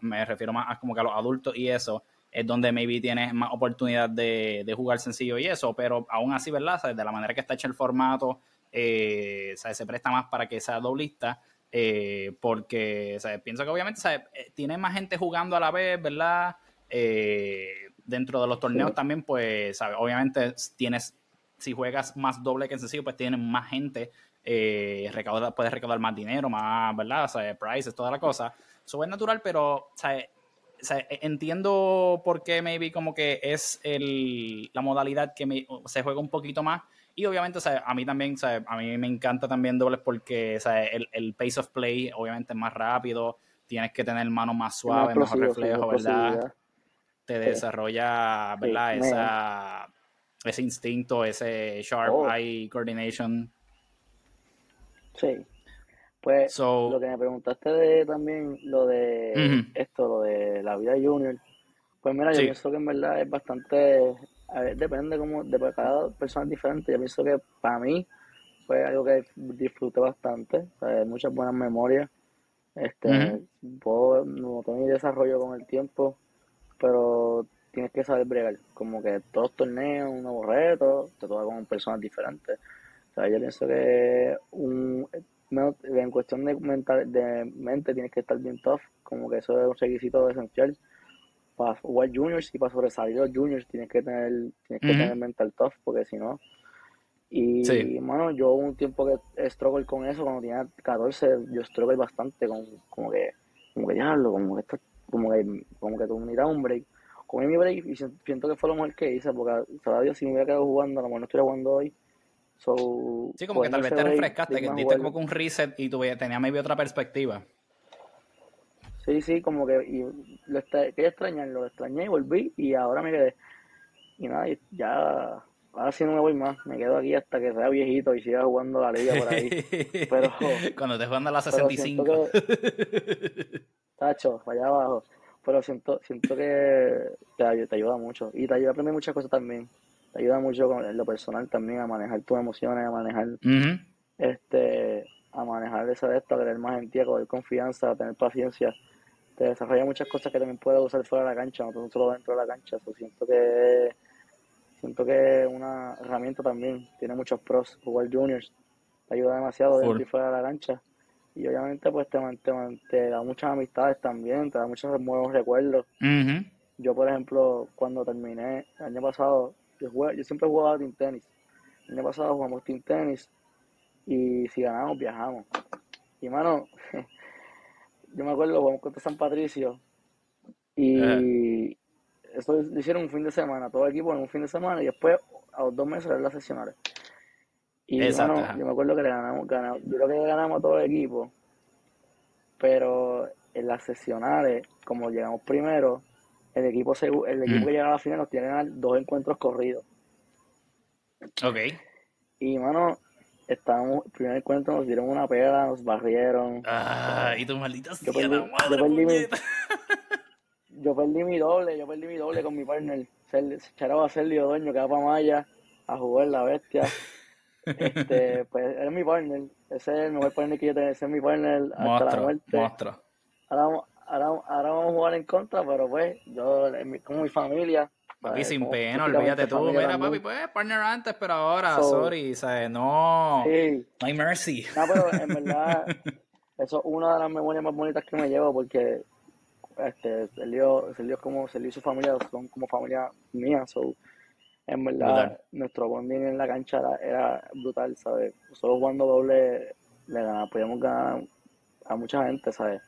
me refiero más a como que a los adultos y eso, es donde maybe tienes más oportunidad de, jugar sencillo y eso, pero aún así, ¿verdad? de la manera que está hecho el formato, se presta más para que sea doblista. Eh, porque pienso que obviamente eh, tiene más gente jugando a la vez, ¿verdad? Eh, dentro de los torneos también, pues obviamente tienes, si juegas más doble que en sencillo, pues tienes más gente, recauda, puedes recaudar más dinero, más, ¿verdad? O sea, prices, toda la cosa. Eso es natural, pero entiendo por qué maybe como que es el, la modalidad que se juega un poquito más y obviamente, a mí también, a mí me encanta también dobles porque el, el, pace of play obviamente es más rápido, tienes que tener manos más suaves, mejor reflejo, ¿verdad? Te desarrolla, ¿verdad? Esa, ese instinto, ese sharp oh. eye coordination. Sí. Pues lo que me preguntaste de también, lo de esto, lo de la vida junior, pues mira, yo pienso que en verdad es bastante, a ver, depende como de cada persona es diferente. Yo pienso que para mí fue algo que disfruté bastante, muchas buenas memorias. Este, puedo, no tengo desarrollo con el tiempo, pero tienes que saber bregar. Como que todos los torneos, un nuevo reto, te toca con personas diferentes. O sea, yo pienso que un, en cuestión de, mental, de mente tienes que estar bien tough, como que eso es un requisito esencial para jugar juniors y para sobresalir los juniors tienes que tener tienes que tener mental tough porque si no y bueno yo un tiempo que struggle con eso cuando tenía 14 yo struggle bastante con como que como que diablo como que como que como que tú miras un break. Comí mi break y siento que fue lo mejor que hice porque sabrá Dios si me hubiera quedado jugando a lo mejor no estuviera jugando hoy. Sí, como que tal vez te refrescaste, que diste como que un reset y tuve, tenía maybe otra perspectiva. Sí, sí, como que y lo quería extrañar, lo extrañé y volví y ahora me quedé. Y nada, ya, ahora sí no me voy más, me quedo aquí hasta que sea viejito y siga jugando la liga por ahí. Pero, Cuando te jugando a la 65. tacho, allá abajo. Pero siento, siento que te, te ayuda mucho y te ayuda a aprender muchas cosas también te ayuda mucho con lo personal también a manejar tus emociones, a manejar este a manejar esa de esto, a creer más en ti, a coger confianza, a tener paciencia. Te desarrolla muchas cosas que también puedes usar fuera de la cancha, no solo dentro de la cancha. siento que siento que una herramienta también, tiene muchos pros, jugar juniors, te ayuda demasiado dentro y fuera de la cancha. Y obviamente pues te, te, te, da muchas amistades también, te da muchos nuevos recuerdos. Yo, por ejemplo, cuando terminé el año pasado, yo, siempre he jugado team tenis. El año pasado jugamos team tenis y si ganamos, viajamos. Y mano, yo me acuerdo, jugamos contra San Patricio y eso lo hicieron un fin de semana, todo el equipo en un fin de semana y después a los dos meses eran las sesionales. Y Exacto, yo me acuerdo que le ganamos, ganamos, yo creo que ganamos a todo el equipo, pero en las sesionales, como llegamos primero, el equipo, el equipo mm. que llega a la final nos tiene dos encuentros corridos. Ok. Y, mano, estábamos, el primer encuentro nos dieron una pega, nos barrieron. Ah, y tu maldita yo perdí, madre, yo, perdí mi, yo perdí mi doble, yo perdí mi doble con mi partner. Charaba Sergio Dueño, que va para Maya a jugar la bestia. Este, pues era mi partner. Ese es el mejor partner que yo tengo. Ese es mi partner hasta la muerte. Ahora, ahora, ahora vamos a jugar en contra, pero pues yo, como mi familia. Papi, sin pena, olvídate tú. Mira, papi, pues partner antes, pero ahora, sorry, ¿sabes? No. Sí. No hay mercy. No, pero en verdad, eso es una de las memorias más bonitas que me llevo porque este, Sergio, Sergio, como, Sergio y su familia son como familia mía, so, en verdad, nuestro bonding en la cancha era, era, brutal, ¿sabes? Solo jugando doble le ganamos, podíamos ganar a mucha gente, ¿sabes?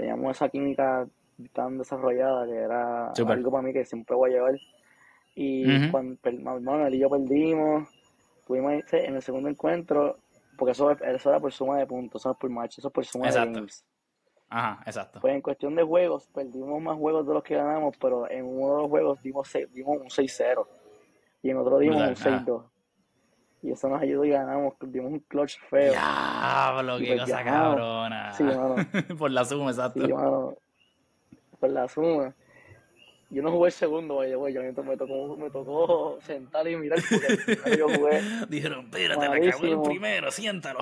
teníamos esa química tan desarrollada que era algo para mí que siempre voy a llevar. Y cuando hermano, él y yo perdimos, tuvimos en el segundo encuentro, porque eso, eso era por suma de puntos, eso es por match, eso es por suma de games. Ajá, exacto. Pues en cuestión de juegos, perdimos más juegos de los que ganamos, pero en uno de los juegos dimos, dimos un 6-0 y en otro dimos un 6-2. Y eso nos ayudó y ganamos, dimos un clutch feo. Diablo, qué pues cosa cabrona. Sí, mano. por la suma, exacto. Sí, mano. Por la suma. Yo no jugué el segundo, güey, güey. Yo me tocó, me tocó sentar y mirar porque yo jugué. Dijeron, espérate, la acabé el primero, siéntalo.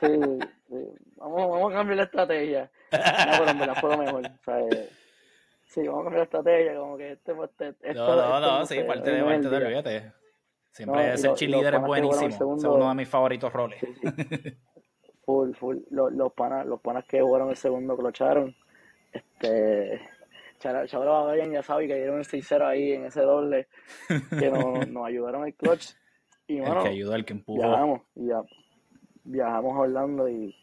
sí, sí. Vamos, vamos a cambiar la estrategia. No, pero me la fue lo mejor. O sea, eh, sí, vamos a cambiar la estrategia, como que este, este, este No, no, no, sí, parte de, parte de, olvídate. Siempre ese cheerleader es buenísimo. es uno de mis favoritos roles. full, full. Los, los, panas, los panas que jugaron el segundo clocharon. Este. Chabra bien ya sabe que dieron el 6-0 ahí en ese doble. Que nos, nos ayudaron el clutch. Y, el que ayudó, el que empujó. Viajamos, y ya, viajamos a Orlando y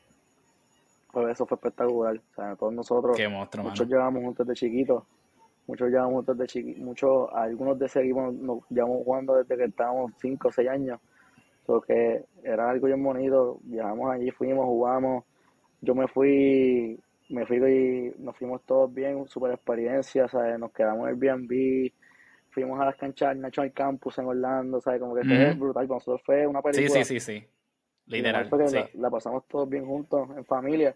pues eso fue espectacular. O sea, todos nosotros, monstruo, muchos llegamos juntos de chiquitos Muchos llevamos desde chiquitos, muchos, algunos de ese equipo nos llevamos jugando desde que estábamos 5 o 6 años. Porque era algo bien bonito. Viajamos allí, fuimos, jugamos. Yo me fui, me fui y nos fuimos todos bien, super experiencia, ¿sabes? Nos quedamos en Airbnb, fuimos a las canchas National Campus en Orlando, ¿sabes? Como que fue brutal. Para nosotros fue una película. Sí, sí, sí, sí. Literal. la, pasamos todos bien juntos, en familia.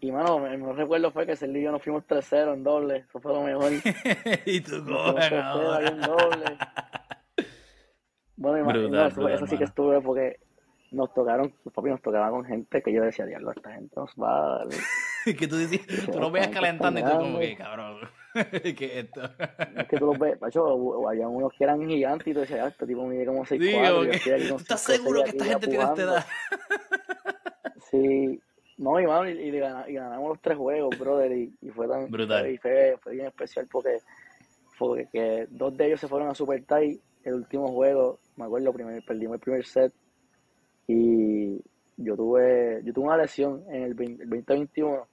Y, mano, el mejor recuerdo fue que ese y yo nos fuimos 3-0 en doble. Eso fue lo mejor. y tú coges en doble. Bueno, imagino, eso, sí que estuve porque nos tocaron, papi nos tocaban con gente que yo decía, diablo, esta gente nos va a que tú tú lo veías calentando y tú como que, cabrón, ¿qué esto? es que tú los ves, macho, había unos que eran gigantes y tú decías, ah, este tipo mide como 6'4". Digo, ¿Tú estás seguro que esta gente tiene esta edad? sí, no, y, mano, y, y, ganamos los tres juegos, brother, y, y fue tan brutal. Y fue, fue bien especial porque, porque que dos de ellos se fueron a Super Tie el último juego, me acuerdo, primer, perdimos el primer set y yo tuve yo tuve una lesión en el, 2021.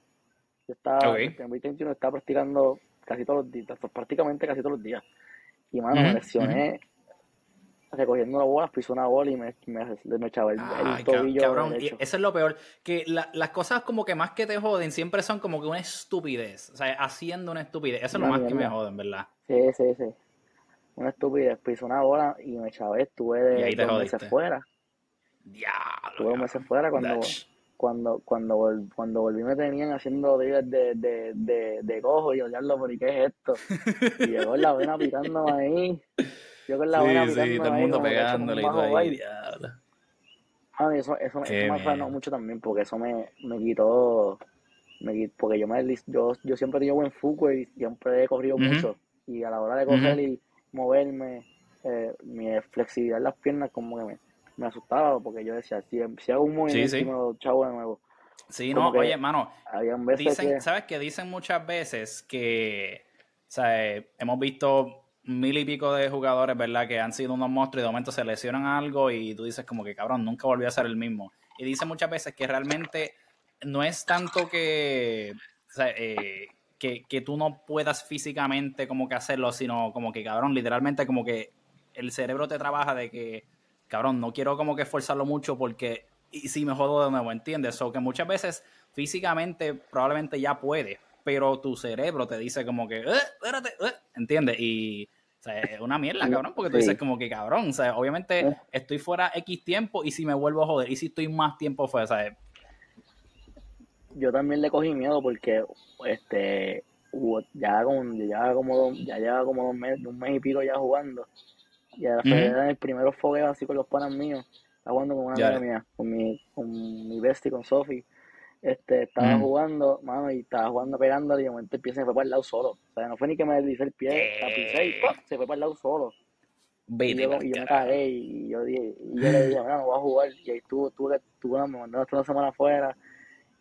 Yo estaba, en el 2021 estaba practicando casi todos los días, prácticamente casi todos los días. Y mano, me lesioné recogiendo la bola, pisó una bola y me, me, echaba el, tobillo. Cabrón, eso es lo peor. Que las cosas como que más que te joden siempre son como que una estupidez. O sea, haciendo una estupidez. Eso es lo más que me joden, ¿verdad? Sí, sí, sí. Una estupidez. Pisó una bola y me echaba, estuve de dos meses fuera. Diablo. Tuve meses fuera cuando, cuando, cuando, cuando volví me tenían haciendo días de, de, de, de, cojo y odiarlo por qué es esto. Y llegó la vena picándome ahí. Yo con la vena picándome sí, todo el mundo pegándole y todo ahí, eso, eso, eso me frenó mucho también porque eso me, me quitó, me porque yo me yo, yo siempre tengo buen fútbol y siempre he corrido mucho. Y a la hora de coger y moverme eh, mi flexibilidad en las piernas como que me, me asustaba porque yo decía, si, si hago un movimiento sí, de nuevo. Sí, no, oye, hermano, dicen, ¿sabes qué? Dicen muchas veces que, o sea, hemos visto mil y pico de jugadores, ¿verdad? Que han sido unos monstruos y de momento se lesionan algo y tú dices como que, cabrón, nunca volvió a ser el mismo. Y dicen muchas veces que realmente no es tanto que, o sea, eh, que, que tú no puedas físicamente como que hacerlo, sino como que, cabrón, literalmente como que el cerebro te trabaja de que cabrón, no quiero como que esforzarlo mucho porque y si me jodo de nuevo, ¿entiendes? O que muchas veces físicamente probablemente ya puede, pero tu cerebro te dice como que, eh, espérate, eh", ¿entiendes? Y o sea, es una mierda, cabrón, porque tú dices como que, cabrón, o sea, obviamente eh. estoy fuera X tiempo y si me vuelvo a joder, y si estoy más tiempo fuera, ¿sabes? Yo también le cogí miedo porque, este, ya, como, ya, como, ya lleva como un mes, un mes y pico ya jugando y a la uh el primero fogueo así con los panas míos. Estaba jugando con una amiga mía, con mi, con mi bestie, con Sofi. Este, estaba jugando, mano, y estaba jugando pegándole y de momento el pie se me fue para el lado solo. O sea, no fue ni que me deslicé el pie, la y se fue para el lado solo. y, yo, y yo me cagué y yo, dije, y yo le dije, bueno, no voy a jugar. Y ahí tuve, tuve, tuve, me mandó una semana afuera.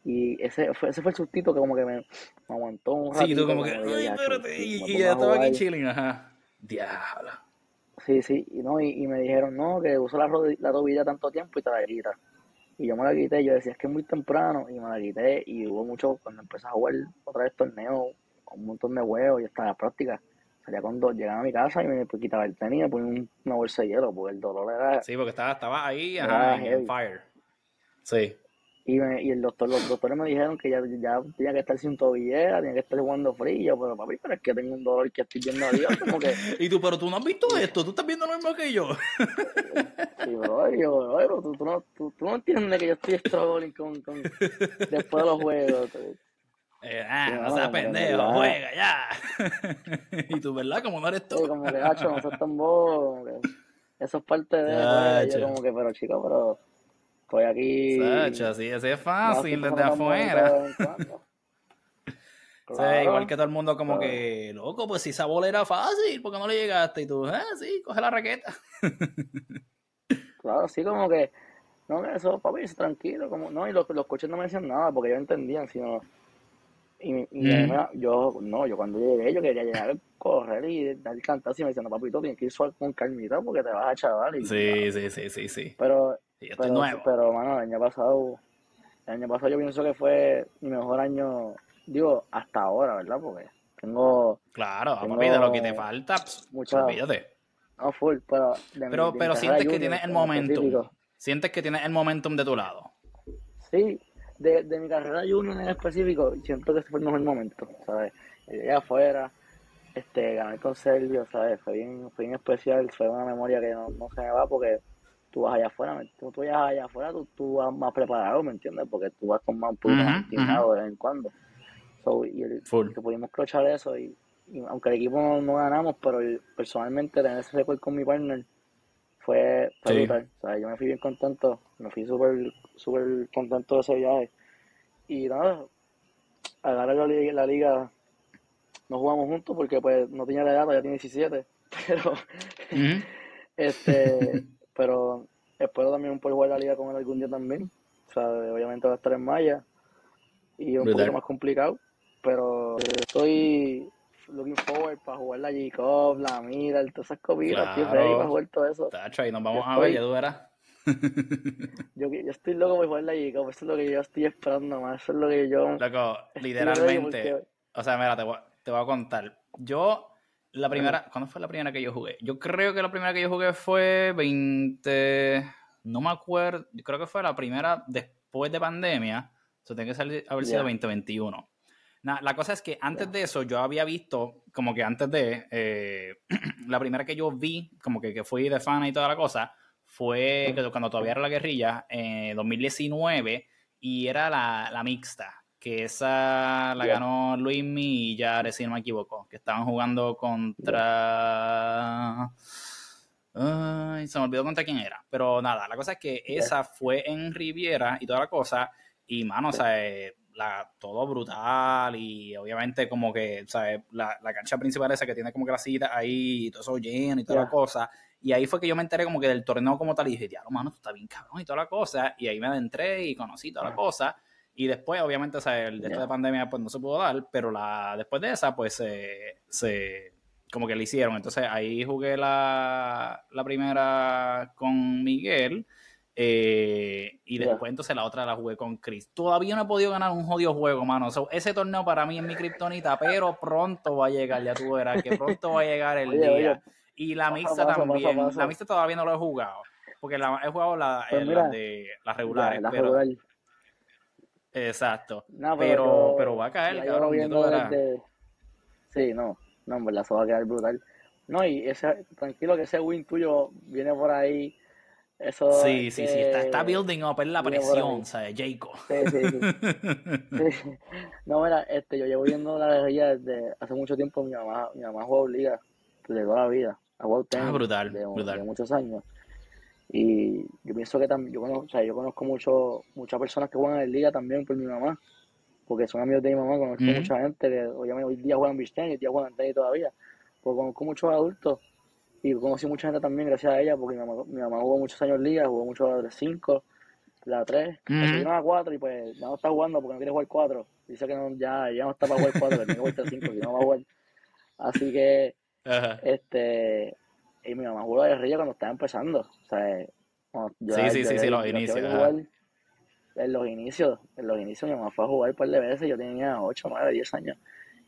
Y ese fue, ese fue el sustito que como que me, me aguantó un rato. Sí, tú como que, ay, espérate, y, y ya estaba aquí chilling, ajá. Diablo. Sí, sí, y, no, y, me dijeron, no, que uso la, la tobilla tanto tiempo y te la quitas. Y yo me la quité, yo decía, es que es muy temprano, y me la quité, y hubo mucho, cuando empecé a jugar otra vez torneo, un montón de huevos, y estaba en la práctica. Salía cuando llegaba a mi casa y me quitaba el tenis y me ponía una bolsa de hielo, porque el dolor era... Sí, porque estaba, estaba ahí, ajá, en fire. Sí. Y, y el doctor, los doctores me dijeron que ya, ya tenía que estar sin tobillera, tenía que estar jugando frío, pero papi, pero es que tengo un dolor que estoy viendo a Dios, como que... y tú, pero tú no has visto esto, tú estás viendo lo mismo que yo. sí, pero yo, pero tú, tú, no, tú, tú, no entiendes que yo estoy struggling con, con, después de los juegos. Eh, ah, no seas pendejo, juega ya. y tú, ¿verdad? Como no eres tú. Sí, como que, gacho, no seas tan bobo, eso es parte de... yo como que, pero chico, pero Estoy aquí. Sacho, así, así es fácil desde afuera. Sí, igual que todo el mundo como que, loco, pues si esa bola era fácil, ¿por qué no le llegaste? Y tú, ah, sí, coge la raqueta. claro, sí, como que, no, eso, papi, tranquilo, como, no, y los, los coches no me decían nada, porque ellos entendían, sino, y, y mm. yo, no, yo cuando llegué, yo quería llegar a correr y dar el cantazo y me decían, no, papito, tienes que ir suave con calmita porque te vas a chaval. Y, sí, sí, sí, sí, sí. Pero pero, nuevo. Pero, mano, el año pasado, el año pasado yo pienso que fue mi mejor año, digo, hasta ahora, ¿verdad? Porque tengo... Claro, tengo de lo que te falta, mucha, olvídate. No, full, pero... pero, pero sientes que tienes el momentum. Sientes que tienes el momentum de tu lado. Sí, de, de mi carrera junior en específico, siento que ese fue el mejor momento, ¿sabes? Llegué afuera, este, gané con Sergio, ¿sabes? Fue bien, fue bien especial, fue una memoria que no, no se me va porque tú vas allá afuera, tú, tú vas allá afuera, tú, tú, vas más preparado, ¿me entiendes? Porque tú vas con más un poquito más de vez en cuando. So, y el, que pudimos clochar eso y, aunque el equipo no, ganamos, pero personalmente tener ese récord con mi partner fue, brutal. O sea, yo me fui bien contento, me fui súper súper contento de ese viaje. Y nada, agarrar la, la liga, no jugamos juntos porque pues no tenía la edad, ya tiene 17, pero este pero espero también poder jugar la liga con él algún día también. O sea, obviamente va a estar en Maya y un poco más complicado, pero estoy looking forward para jugar la J-Cup, la Mira, todas esas copitas, claro. estoy ready para jugar todo eso. Tacho, y nos vamos a ver, ya tú verás. yo, yo estoy loco por jugar la J-Cup, eso es lo que yo estoy esperando más, eso es lo que yo... Loco, literalmente, o sea, mira, te voy, te voy a contar. Yo la primera, ¿cuándo fue la primera que yo jugué? Yo creo que la primera que yo jugué fue 20, no me acuerdo, yo creo que fue la primera después de pandemia, eso tiene que haber sido 2021. La cosa es que antes de eso yo había visto, como que antes de, eh, la primera que yo vi, como que, que fui de fan y toda la cosa, fue cuando todavía era la guerrilla, en 2019, y era la, la mixta que esa la ganó Luismi y ya si no me equivoco, que estaban jugando contra... Ay, se me olvidó contra quién era, pero nada, la cosa es que esa fue en Riviera y toda la cosa, y mano, o sea, eh, la, todo brutal y obviamente como que, ¿sabes? La, la cancha principal esa que tiene como que la cita ahí y todo eso lleno y toda la cosa. Y ahí fue que yo me enteré como que del torneo como tal y dije, diablo, mano, esto está bien cabrón y toda la cosa. Y ahí me adentré y conocí toda la cosa. Y después, obviamente, sea, el de esta pandemia pues no se pudo dar, pero la después de esa, pues se, como que le hicieron. Entonces ahí jugué la, la primera con Miguel. Eh, y después entonces la otra la jugué con Chris. Todavía no he podido ganar un jodido juego, mano. ese torneo para mí es mi kriptonita, pero pronto va a llegar, ya tú verás, que pronto va a llegar el día. y la mixta también. La mixta todavía no lo he jugado, porque la, he jugado la, pues de las regulares. pero, Exacto. pero, pero, va a caer, cabrón. Desde... Sí, no, no, en verdad, eso va a quedar brutal. No, y ese, tranquilo que ese win tuyo viene por ahí. Eso sí, sí, sí, está, está building up, es la presión, ¿sabes? Jacob. Sí, sí, sí. No, mira, este, yo llevo viendo la guerrilla desde hace mucho tiempo. Mi mamá, mi mamá juega liga desde toda la vida. Ha jugado ah, brutal, brutal. de muchos años. Y yo pienso que también, yo conozco, o sea, yo conozco mucho, muchas personas que juegan en liga también por mi mamá, porque son amigos de mi mamá, conozco mucha gente que hoy día juegan beach tenis, hoy día juegan tenis todavía, porque conozco muchos adultos y conocí mucha gente también gracias a ella, porque mi mamá, mi mamá jugó muchos años liga, jugó mucho la 5, la 3, uh la 4 y pues ya no está jugando porque no quiere jugar 4, dice que no, ya, ya no está para jugar 4, que tiene que jugar 5, que no va a jugar. Así que, este, y mi mamá jugó de guerrilla cuando estaba empezando. O sea, sí, sí, sí, sí, los inicios. en los inicios, en los inicios mi mamá fue a jugar un par de veces, yo tenía 8, 9, 10 años.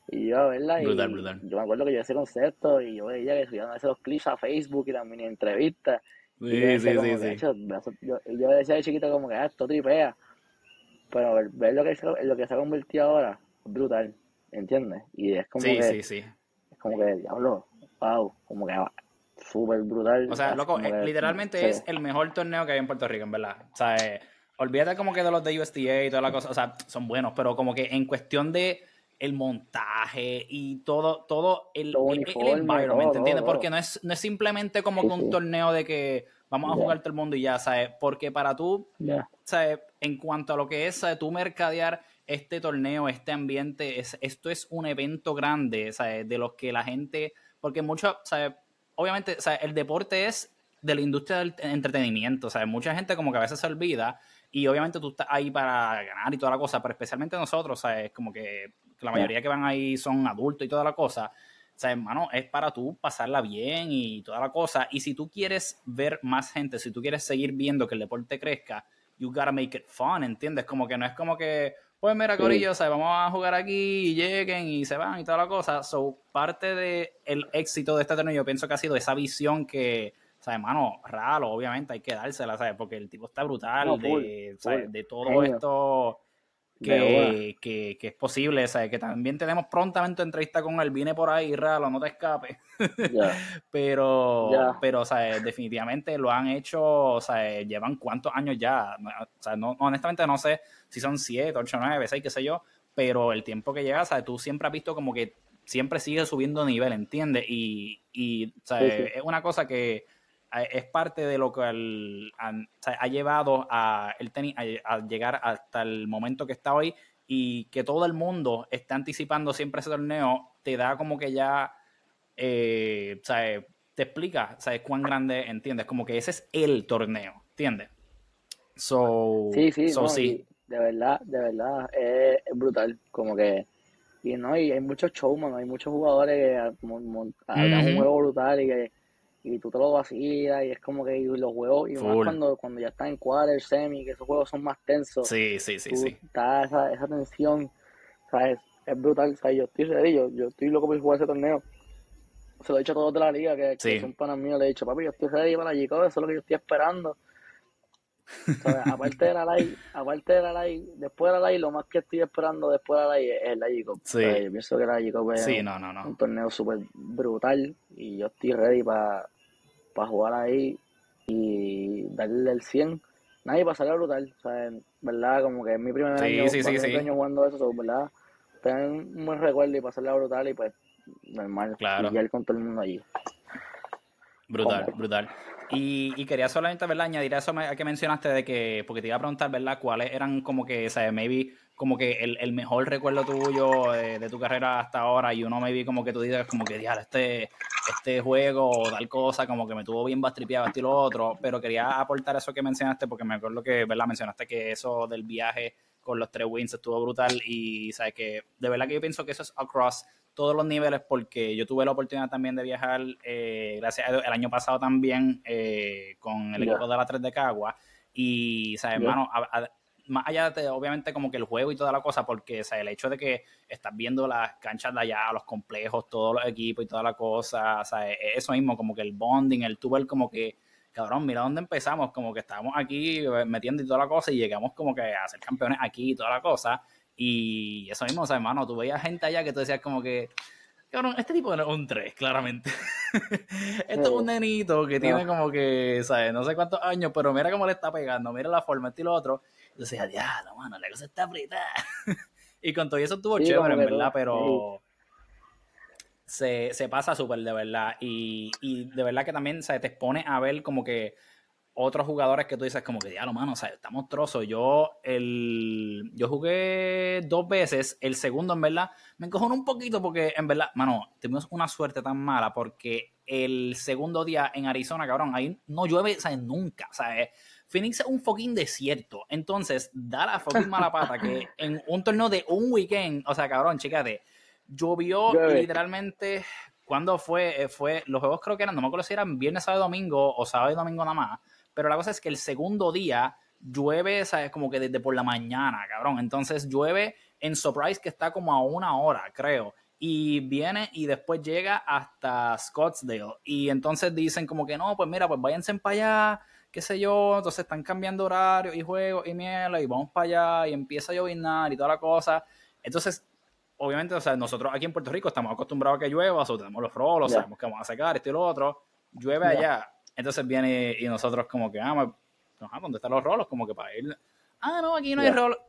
Y yo a verla y yo me acuerdo que yo ese concepto y yo veía que subían los clips a Facebook y las mini entrevistas. Sí, sí, sí, sí. yo, yo, decía de chiquito como que ah, esto tripea. Pero ver, lo que se, lo que se ha convertido ahora es brutal, ¿entiendes? Y es como sí, que sí, sí. es como que diablo, wow, como que súper brutal. O sea, loco, eh, literalmente es el mejor torneo que hay en Puerto Rico, en verdad. O sea, eh, olvídate como que de los de USDA y toda la cosa, o sea, son buenos, pero como que en cuestión de el montaje y todo, todo el, environment, ¿entiendes? Porque no es, no es simplemente como que un torneo de que vamos a jugar todo el mundo y ya, ¿sabes? Porque para tú, ¿sabes? En cuanto a lo que es, ¿sabes? Tú mercadear este torneo, este ambiente, es, esto es un evento grande, ¿sabes? De los que la gente, porque mucho, ¿sabes? obviamente, sea, el deporte es de la industria del entretenimiento, sea, mucha gente como que a veces se olvida y obviamente tú estás ahí para ganar y toda la cosa, pero especialmente nosotros, o sea, es como que la mayoría que van ahí son adultos y toda la cosa. O sea, hermano, es para tú pasarla bien y toda la cosa. Y si tú quieres ver más gente, si tú quieres seguir viendo que el deporte crezca, you gotta make it fun, ¿entiendes? Como que no es como que, pues mira, Corillo, o sea, vamos a jugar aquí y lleguen y se van y toda la cosa. So, parte del el éxito de este torneo, yo pienso que ha sido esa visión que, o sea, hermano, raro, obviamente hay que dársela, ¿sabes? Porque el tipo está brutal de, de todo esto. Que, que, que, es posible, ¿sabes? que también tenemos prontamente entrevista con él, viene por ahí, Ralo, no te escapes. pero, pero ¿sabes? definitivamente lo han hecho, ¿sabes? llevan cuántos años ya, o sea, no, honestamente no sé si son 7, 8, 9, 6, qué sé yo, pero el tiempo que llega, ¿sabes? tú siempre has visto como que siempre sigue subiendo nivel, ¿entiendes? Y, y ¿sabes? es una cosa que es parte de lo que ha llevado a el tenis a, llegar hasta el momento que está hoy y que todo el mundo está anticipando siempre ese torneo, te da como que ya, eh, te explica, ¿sabes? Cuán grande, ¿entiendes? Como que ese es el torneo, ¿entiendes? So, sí, sí, sí. de verdad, de verdad, es, brutal, como que, y no, y hay muchos showman, hay muchos jugadores que como, un juego brutal y que y tú te lo vacilas y es como que los juegos, y más cuando, cuando ya están en quarter, semi, que esos juegos son más tensos. Sí, sí, sí, sí. Está esa, esa tensión, ¿sabes? Es brutal, ¿sabes? Yo estoy ready, yo, yo estoy loco por jugar ese torneo. Se lo he dicho a todos de la liga que, son panas míos, le he dicho, papi, yo estoy ready para allí, eso es lo que yo estoy esperando. aparte de la live, aparte de la live, después de la live, lo más que estoy esperando después de la live es la G-Cup. Sí. yo pienso que la G-Cup es un torneo súper brutal y yo estoy ready para para jugar ahí y darle el 100. Nadie pasaría brutal, o sea, ¿verdad? Como que es mi primer año, sí, sí, año jugando eso, ¿verdad? Tener un buen recuerdo y pasarla brutal y pues normal. Claro. Y con todo el mundo allí. Brutal, brutal. Y, y, quería solamente, ¿verdad? Añadir a eso que mencionaste de que, porque te iba a preguntar, ¿verdad? ¿Cuáles eran como que, o sea, maybe como que el, el mejor recuerdo tuyo de, tu carrera hasta ahora y uno me vi como que tú dices como que, diablo, este, este juego o tal cosa como que me tuvo bien bastripeado este y lo otro, pero quería aportar eso que mencionaste porque me acuerdo que, ¿verdad? Mencionaste que eso del viaje con los tres wins estuvo brutal y, ¿sabes? Que de verdad que yo pienso que eso es across todos los niveles porque yo tuve la oportunidad también de viajar, eh, gracias a el año pasado también eh, con el equipo de la 3 de Cagua y, ¿sabes, hermano? Más allá de, obviamente, como que el juego y toda la cosa, porque o sea, el hecho de que estás viendo las canchas de allá, los complejos, todos los equipos y toda la cosa, o sea, e, eso mismo, como que el bonding, el tuber, como que, cabrón, mira dónde empezamos, como que estábamos aquí eh, metiendo y toda la cosa y llegamos como que a ser campeones aquí y toda la cosa. Y eso mismo, o sea, hermano, tú veías gente allá que tú decías como que, cabrón, este tipo es un 3, claramente. Esto es un nenito que tiene como que, ¿sabes? No sé cuántos años, pero mira cómo le está pegando, mira la forma, este y lo otro. Yo decía, diablo, mano, la cosa está apretada. y con todo eso estuvo chévere, en verdad, pero se, pasa súper, de verdad. Y, de verdad que también se te expone a ver como que otros jugadores que tú dices como que, diablo, mano, o sea, estamos trozos. Yo, el, yo jugué dos veces, el segundo, en verdad, me encojonó un poquito porque, en verdad, mano, tuvimos una suerte tan mala porque el segundo día en Arizona, cabrón, ahí no llueve, sea, nunca, sea, Phoenix es un fucking desierto. Entonces, da la fucking mala pata que en un torneo de un weekend, o sea, cabrón, chécate, llovió literalmente. ¿Cuándo fue? Eh, fue, los juegos creo que eran, no me acuerdo si eran viernes, sábado, domingo o sábado y domingo nada más. Pero la cosa es que el segundo día llueve, ¿sabes? Como que desde por la mañana, cabrón. Entonces llueve en Surprise que está como a una hora, creo. Y viene y después llega hasta Scottsdale. Y entonces dicen como que no, pues mira, pues váyanse para allá qué sé yo, entonces están cambiando horario y juegos y mierda y vamos para allá y empieza a llovinar y toda la cosa. Entonces, obviamente, o sea, nosotros aquí en Puerto Rico estamos acostumbrados a que llueva, o sea, tenemos los rolos, sabemos que vamos a secar esto y lo otro, llueve allá. Entonces viene y nosotros como que, ah, ¿dónde están los rolos? Como que para ir, ah, no, aquí no hay rolos.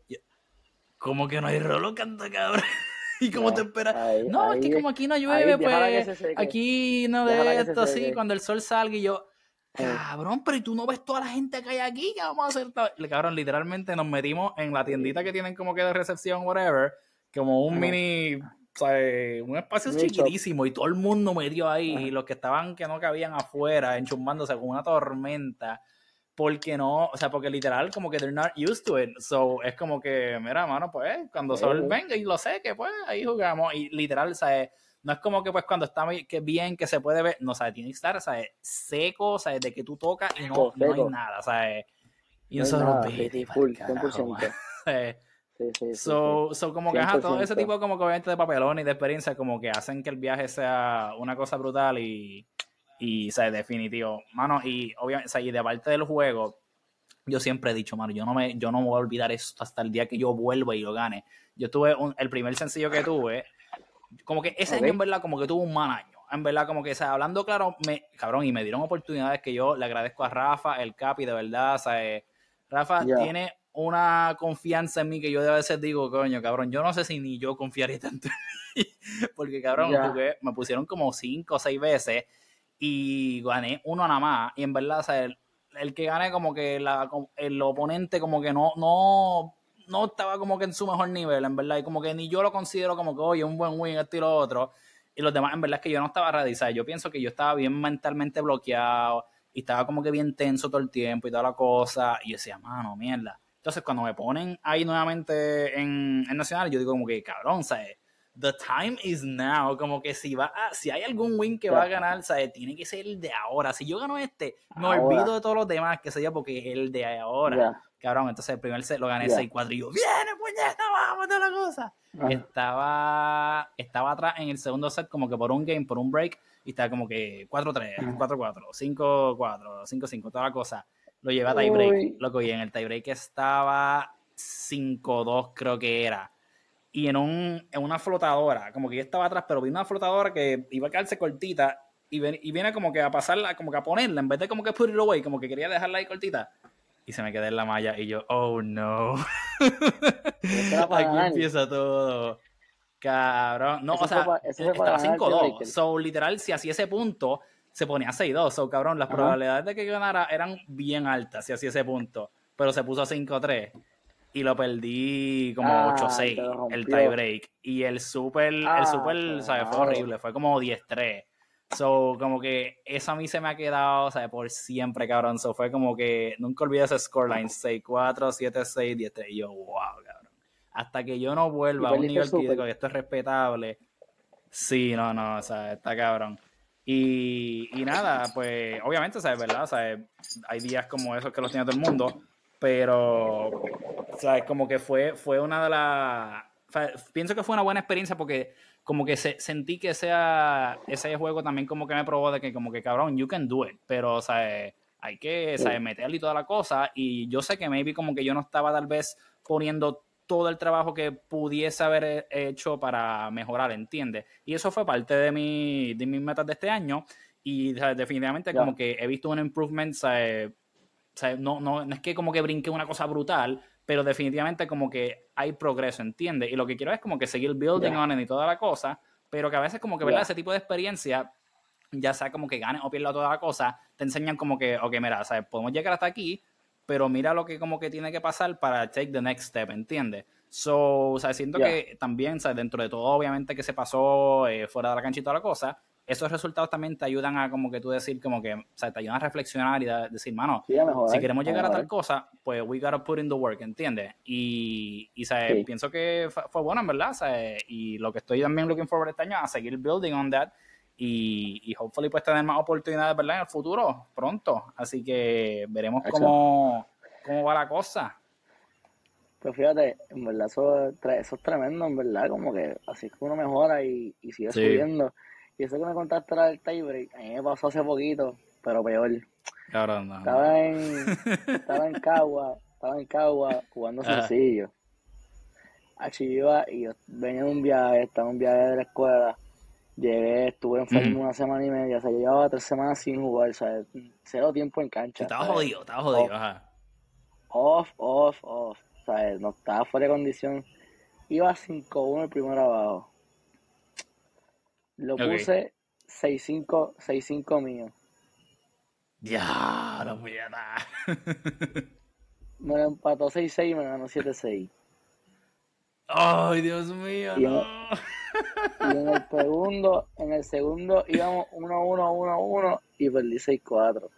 ¿Cómo que no hay rolos, canta cabrón? ¿Y cómo te esperas? no, es que como aquí no llueve, pues aquí no de esto así, cuando el sol salga y yo, Cabrón, pero ¿y tú no ves toda la gente que hay aquí? ¿Qué vamos a hacer? Cabrón, literalmente nos metimos en la tiendita que tienen como que de recepción, whatever, como un mini, o sea, un espacio chiquitísimo y todo el mundo metió ahí y los que estaban que no cabían afuera, enchumbándose con una tormenta, porque no, o sea, porque literal como que they're not used to it, so es como que, mira, mano, pues cuando sol venga y lo sé que pues ahí jugamos. Y literal, o sea, no es como que pues cuando está que bien, que se puede ver, no, ¿sabes? Tiene que estar, ¿sabes? Seco, ¿sabes? De que tú tocas y no, no hay nada, ¿sabes? Y no nosotros, sí, full, 100%. Sí, sí, so, so, como que ajá, todo ese tipo como que obviamente de papelón y de experiencia como que hacen que el viaje sea una cosa brutal y, y o sea, definitivo. Mano, y obviamente, o sea, y de parte del juego, yo siempre he dicho, mano, yo no me, yo no voy a olvidar esto hasta el día que yo vuelva y lo gane. Yo tuve el primer sencillo que tuve, como que ese año en verdad como que tuvo un mal año. En verdad, como que, o sea, hablando claro, me, cabrón, y me dieron oportunidades que yo le agradezco a Rafa, el Capi, de verdad, o sea, eh, Rafa tiene una confianza en mí que yo de veces digo, coño, cabrón, yo no sé si ni yo confiaría tanto en mí, porque cabrón, me pusieron como cinco o seis veces y gané uno nada más, y en verdad, o sea, el, el que gane como que la, el oponente como que no, no, no estaba como que en su mejor nivel, en verdad, y como que ni yo lo considero como que, oye, un buen win, esto y lo otro, y los demás, en verdad es que yo no estaba ready, Yo pienso que yo estaba bien mentalmente bloqueado, y estaba como que bien tenso todo el tiempo y toda la cosa, y yo decía, mano, mierda. Entonces, cuando me ponen ahí nuevamente en, en Nacional, yo digo como que, cabrón, ¿sabes? the time is now. Como que si va si hay algún win que va a ganar, ¿sabes? Tiene que ser el de ahora. Si yo gano este, me olvido de todos los demás, que sea porque es el de ahora. Cabrón, entonces el primer set lo gané 6-4 y yo, viene, puñeta, vamos, toda la cosa. Estaba, estaba atrás en el segundo set como que por un game, por un break, y estaba como que 4-3, 4-4, 5-4, 5-5, toda la cosa. Lo llevé a tiebreak, loco, y en el tiebreak estaba 5-2 creo que era y en, un, en una flotadora, como que yo estaba atrás, pero vi una flotadora que iba a quedarse cortita y, y viene como que a pasarla, como que a ponerla, en vez de como que put it away, como que quería dejarla ahí cortita. Y se me quedé en la malla y yo, oh no. Aquí empieza todo. Cabrón. No, o sea, estaba 5-2. So, literal, si hacía ese punto, se ponía 6-2. So, cabrón, las probabilidades de que ganara eran bien altas si hacía ese punto. Pero se puso 5-3 y lo perdí como 8-6 ah, el tiebreak. Y el super, el ah, super, ¿sabes? Fue horrible, fue como 10-3. So, como que eso a mí se me ha quedado, ¿sabes? Por siempre, cabrón. So, fue como que nunca olvidé ese scoreline: 6-4, 7-6, 10-3. Y yo, wow, cabrón. Hasta que yo no vuelva a un nivel que esto es respetable. Sí, no, no, o sea, está cabrón. Y, y nada, pues, obviamente, ¿sabes? ¿Verdad? ¿Sabes? Hay días como esos que los tiene todo el mundo pero, ¿sabes? Como que fue, fue una de las... pienso que fue una buena experiencia porque como que se, sentí que sea, ese juego también como que me probó de que como que cabrón, you can do it, pero, o sea, hay que, ¿sabes? Meterle y toda la cosa y yo sé que maybe como que yo no estaba tal vez poniendo todo el trabajo que pudiese haber hecho para mejorar, ¿entiendes? Y eso fue parte de, mi, de mis metas de este año y definitivamente como que he visto un improvement, ¿sabes? O sea, no, no, es que como que brinque una cosa brutal, pero definitivamente como que hay progreso, ¿entiendes? Y lo que quiero es como que seguir building on it y toda la cosa, pero que a veces como que, ¿verdad? Ese tipo de experiencia, ya sea como que gane o pierda toda la cosa, te enseñan como que, ok, mira, ¿sabes? Podemos llegar hasta aquí, pero mira lo que como que tiene que pasar para take the next step, ¿entiendes? So, o sea, siento que también, ¿sabes? Dentro de todo, obviamente, que se pasó eh, fuera de la cancha y toda la cosa, esos resultados también te ayudan a como que tú decir como que, o sea, te ayudan a reflexionar y a decir, mano, si queremos llegar a, tal cosa, pues we gotta put in the work, ¿entiendes? Y, y ¿sabes? pienso que fue, bueno, en verdad, ¿sabes? Y lo que estoy también looking forward este año a seguir building on that y, y hopefully pues tener más oportunidades, ¿verdad? En el futuro, pronto. Así que veremos cómo, cómo va la cosa. Pues fíjate, en verdad eso, eso es tremendo, en verdad, como que así es que uno mejora y, y sigue subiendo. Y eso que me contaste era el tiebreak, a mí me pasó hace poquito, pero peor. Estaba en, estaba en Cagua, estaba en Cagua jugando sencillo. Allí iba y yo venía de un viaje, estaba en un viaje de la escuela. Llegué, estuve enfermo una semana y media, o sea, llevaba tres semanas sin jugar, o sea, cero tiempo en cancha. Estaba jodido, estaba jodido, ajá. Off, off, off. O sea, no estaba fuera de condición. Iba 5-1 el primero abajo. Lo puse 6-5, 6-5 mío. Ya, no voy a dar. me lo empató 6-6 y me ganó 7-6. Ay, Dios mío, y en, y en el segundo, en el segundo íbamos 1-1-1-1 y perdí 6-4.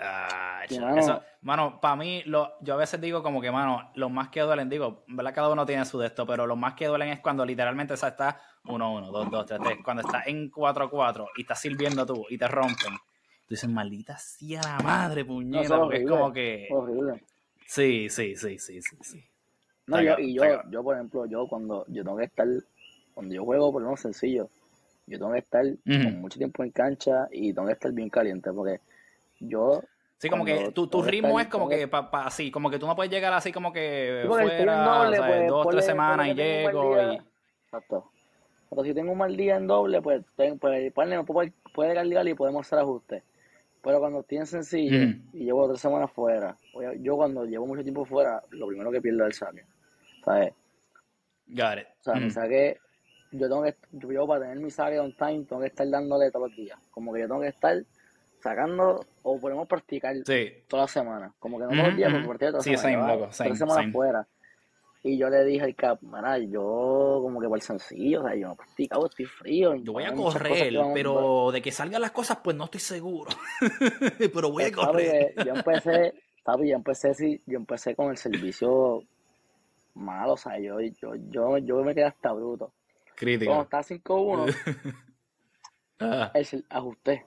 Ah, eso, mano, para mí, lo, yo a veces digo como que, mano, los más que duelen, digo, ¿verdad? Cada uno tiene su de esto, pero los más que duelen es cuando literalmente o está 1-1, 2-2, 3-3. Cuando está en 4-4 y estás sirviendo tú y te rompen. Tú dices, maldita sea la madre, puñeta, porque es como que. Horrible. Sí, sí, sí, sí, sí. sí. No, yo, y yo, yo, por ejemplo, yo cuando yo tengo que estar, cuando yo juego por lo menos sencillo, yo tengo que estar con mucho tiempo en cancha y tengo que estar bien caliente, porque yo Sí, como que tu, tu ritmo es como que pa, así, como que tú no puedes llegar así como que fuera, doble, pues, dos, tres semanas y llego y... Exacto. Pero si tengo un mal día en doble, pues, ten, pues puede, puede cargar y podemos hacer ajustes. Pero cuando estoy en sencillo y llevo tres semanas fuera, yo cuando llevo mucho tiempo fuera, lo primero que pierdo es el saque. ¿Sabes? Got it. O sea, mi saque, yo tengo que, yo para tener mi saque on time, tengo que estar dándole todos los días. Como que yo tengo que estar sacando o podemos practicar toda la semana. Como que no todos los días, porque toda la sí, semana. Same, same, tres semanas fuera. Y yo le dije al cap, mira, yo como que por el sencillo, o sea, yo no practicado, estoy frío. Yo voy a correr, pero de que salgan las cosas, pues no estoy seguro. pero voy a pues, correr. yo empecé, papi, yo empecé, sí, yo empecé con el servicio malo, o sea, yo, yo, yo, yo me quedé hasta bruto. Crítico. Cuando está 5-1, ah. ajusté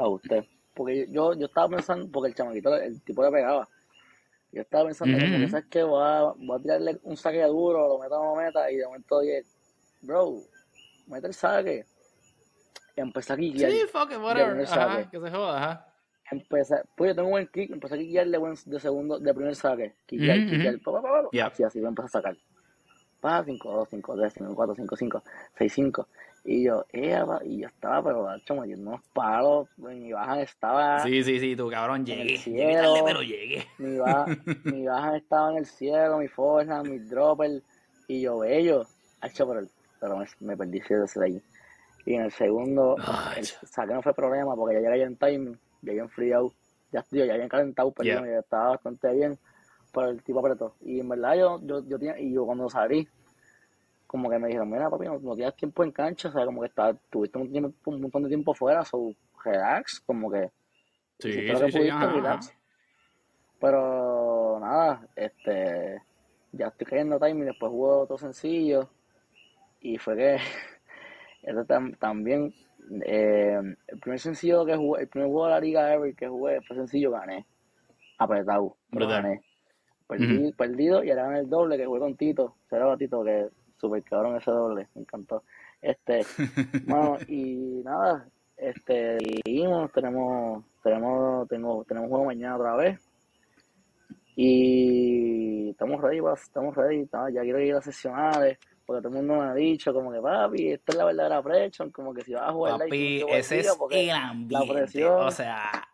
a usted. Porque yo, yo estaba pensando, porque el chamaquito, el tipo le pegaba. Yo estaba pensando, mm ¿sabes qué? Voy a, voy a tirarle un saque duro, lo meto a la meta y de momento dije, bro, mete el saque. empecé a quiquear. Sí, fuck it, whatever. Ajá, que se joda, ajá. Empecé, pues yo tengo un buen kick, empecé a quiquearle de segundo, de primer saque. Quiquear, mm -hmm. pa, pa, pa, pa. Así, así, empecé a sacar. Pa, 5, 2, 5, 3, 5, 4, 5, 5, 6, 5. Y yo, eh, y yo estaba, pero hecho metiendo unos palos, mi baja estaba. Sí, sí, sí, tu cabrón, llegué. Llegué pero llegué. Mi baja, mi baja estaba en el cielo, mi forja, mi dropper, y yo, bello. Hecho, pero, pero me, perdí desde ahí. Y en el segundo, el saque no fue problema, porque ya llegué en timing, llegué en free out, ya, tío, ya había calentado, pero yeah. estaba bastante bien, pero el tipo apretó. Y en verdad, yo, yo, yo tenía, y yo cuando salí, como que me dijeron, mira papi, no, tienes tiempo en cancha, o sea, como que está, tuviste un, un montón de tiempo fuera, so relax, como que sí, sí, que sí, relax. Pero nada, este ya estoy cayendo timing, después jugué otro sencillo y fue que este también eh, el primer sencillo que jugué, el primer juego de la liga ever que jugué fue sencillo, gané, apretado, gané. Perdí, Perdido y ahora gané el doble que jugué con Tito, será Tito que súper cabrón ese doble, me encantó. Este, bueno, y nada, este, seguimos, tenemos, tenemos, tengo, tenemos juego mañana otra vez. Y estamos ready, estamos ready, ya quiero ir a sesionales, porque todo el mundo me ha dicho como que papi, esta es la verdadera presión, como que si vas a jugar papi, ese es el ambiente, o sea,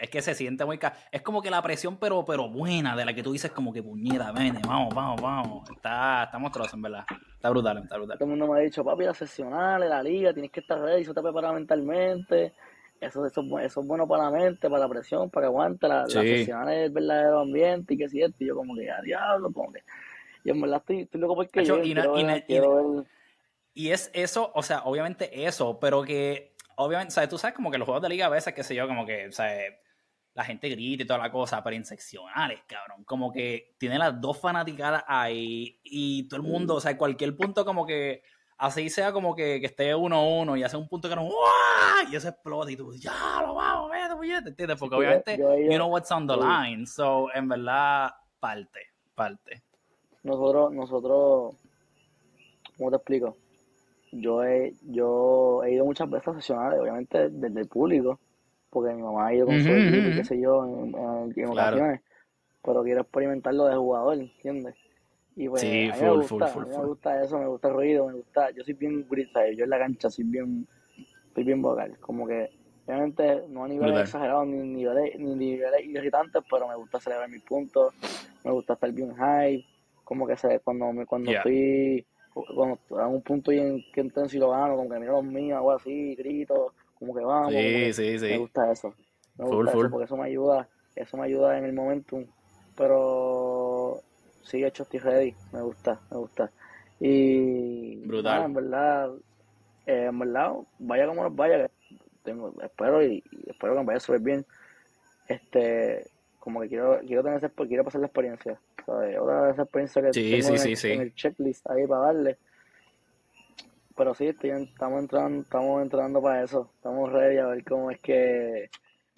es que se siente muy... Es como que la presión, pero, pero buena, de la que tú dices como que puñeta, vene, vamos, vamos, vamos. Está, está monstruoso, en verdad. Está brutal, está brutal. Todo el mundo me ha dicho, papi, la sesional, la liga, tienes que estar ready, eso te prepara mentalmente. Eso, eso, eso es bueno para la mente, para la presión, para que aguante. La, sí. la es el verdadero ambiente y que si Y yo como que, a diablo, como que... Y en verdad estoy, estoy loco porque yo y, y es eso, o sea, obviamente eso, pero que obviamente, ¿sabes? Tú sabes como que los juegos de liga a veces, qué sé yo, como que, ¿sabes? La gente grita y toda la cosa, pero inseccionales, cabrón. Como que tiene las dos fanaticadas ahí y todo el mundo, o sea, cualquier punto como que así sea como que, que esté uno a uno y hace un punto que no, y eso explota y tú, ya lo vamos, vete, puñete, ¿entiendes? Porque obviamente, you know what's on the line, so en verdad, parte, parte. Nosotros, nosotros, ¿cómo te explico? Yo he, yo he ido muchas veces a sesionales, obviamente desde el público, porque mi mamá ha ido con su equipo y qué sé yo, en, ocasiones, pero quiero experimentarlo de jugador, ¿entiendes? Y pues, sí, a mí me gusta, me gusta eso, me gusta el ruido, me gusta, yo soy bien grita, yo en la cancha soy bien, soy bien vocal, como que obviamente no a niveles exagerados ni niveles, ni niveles irritantes, pero me gusta celebrar mis puntos, me gusta estar bien high, como que se, cuando, cuando estoy cuando a un punto y en que intenso y lo gano, como que miro los míos, algo así, grito, como que vamos. Sí, sí, sí. Me gusta eso. Me gusta eso porque eso me ayuda, eso me ayuda en el momentum. Pero sí, hecho estoy ready, me gusta, me gusta. Y brutal. en verdad, eh, en verdad, vaya como nos vaya, tengo, espero y, espero que me vaya súper bien. Este, como que quiero, quiero tener quiero pasar la experiencia. Otra de esas experiencias que tengo en, el, checklist ahí para darle. Pero sí, estamos entrando, estamos entrando para eso. Estamos ready a ver cómo es que.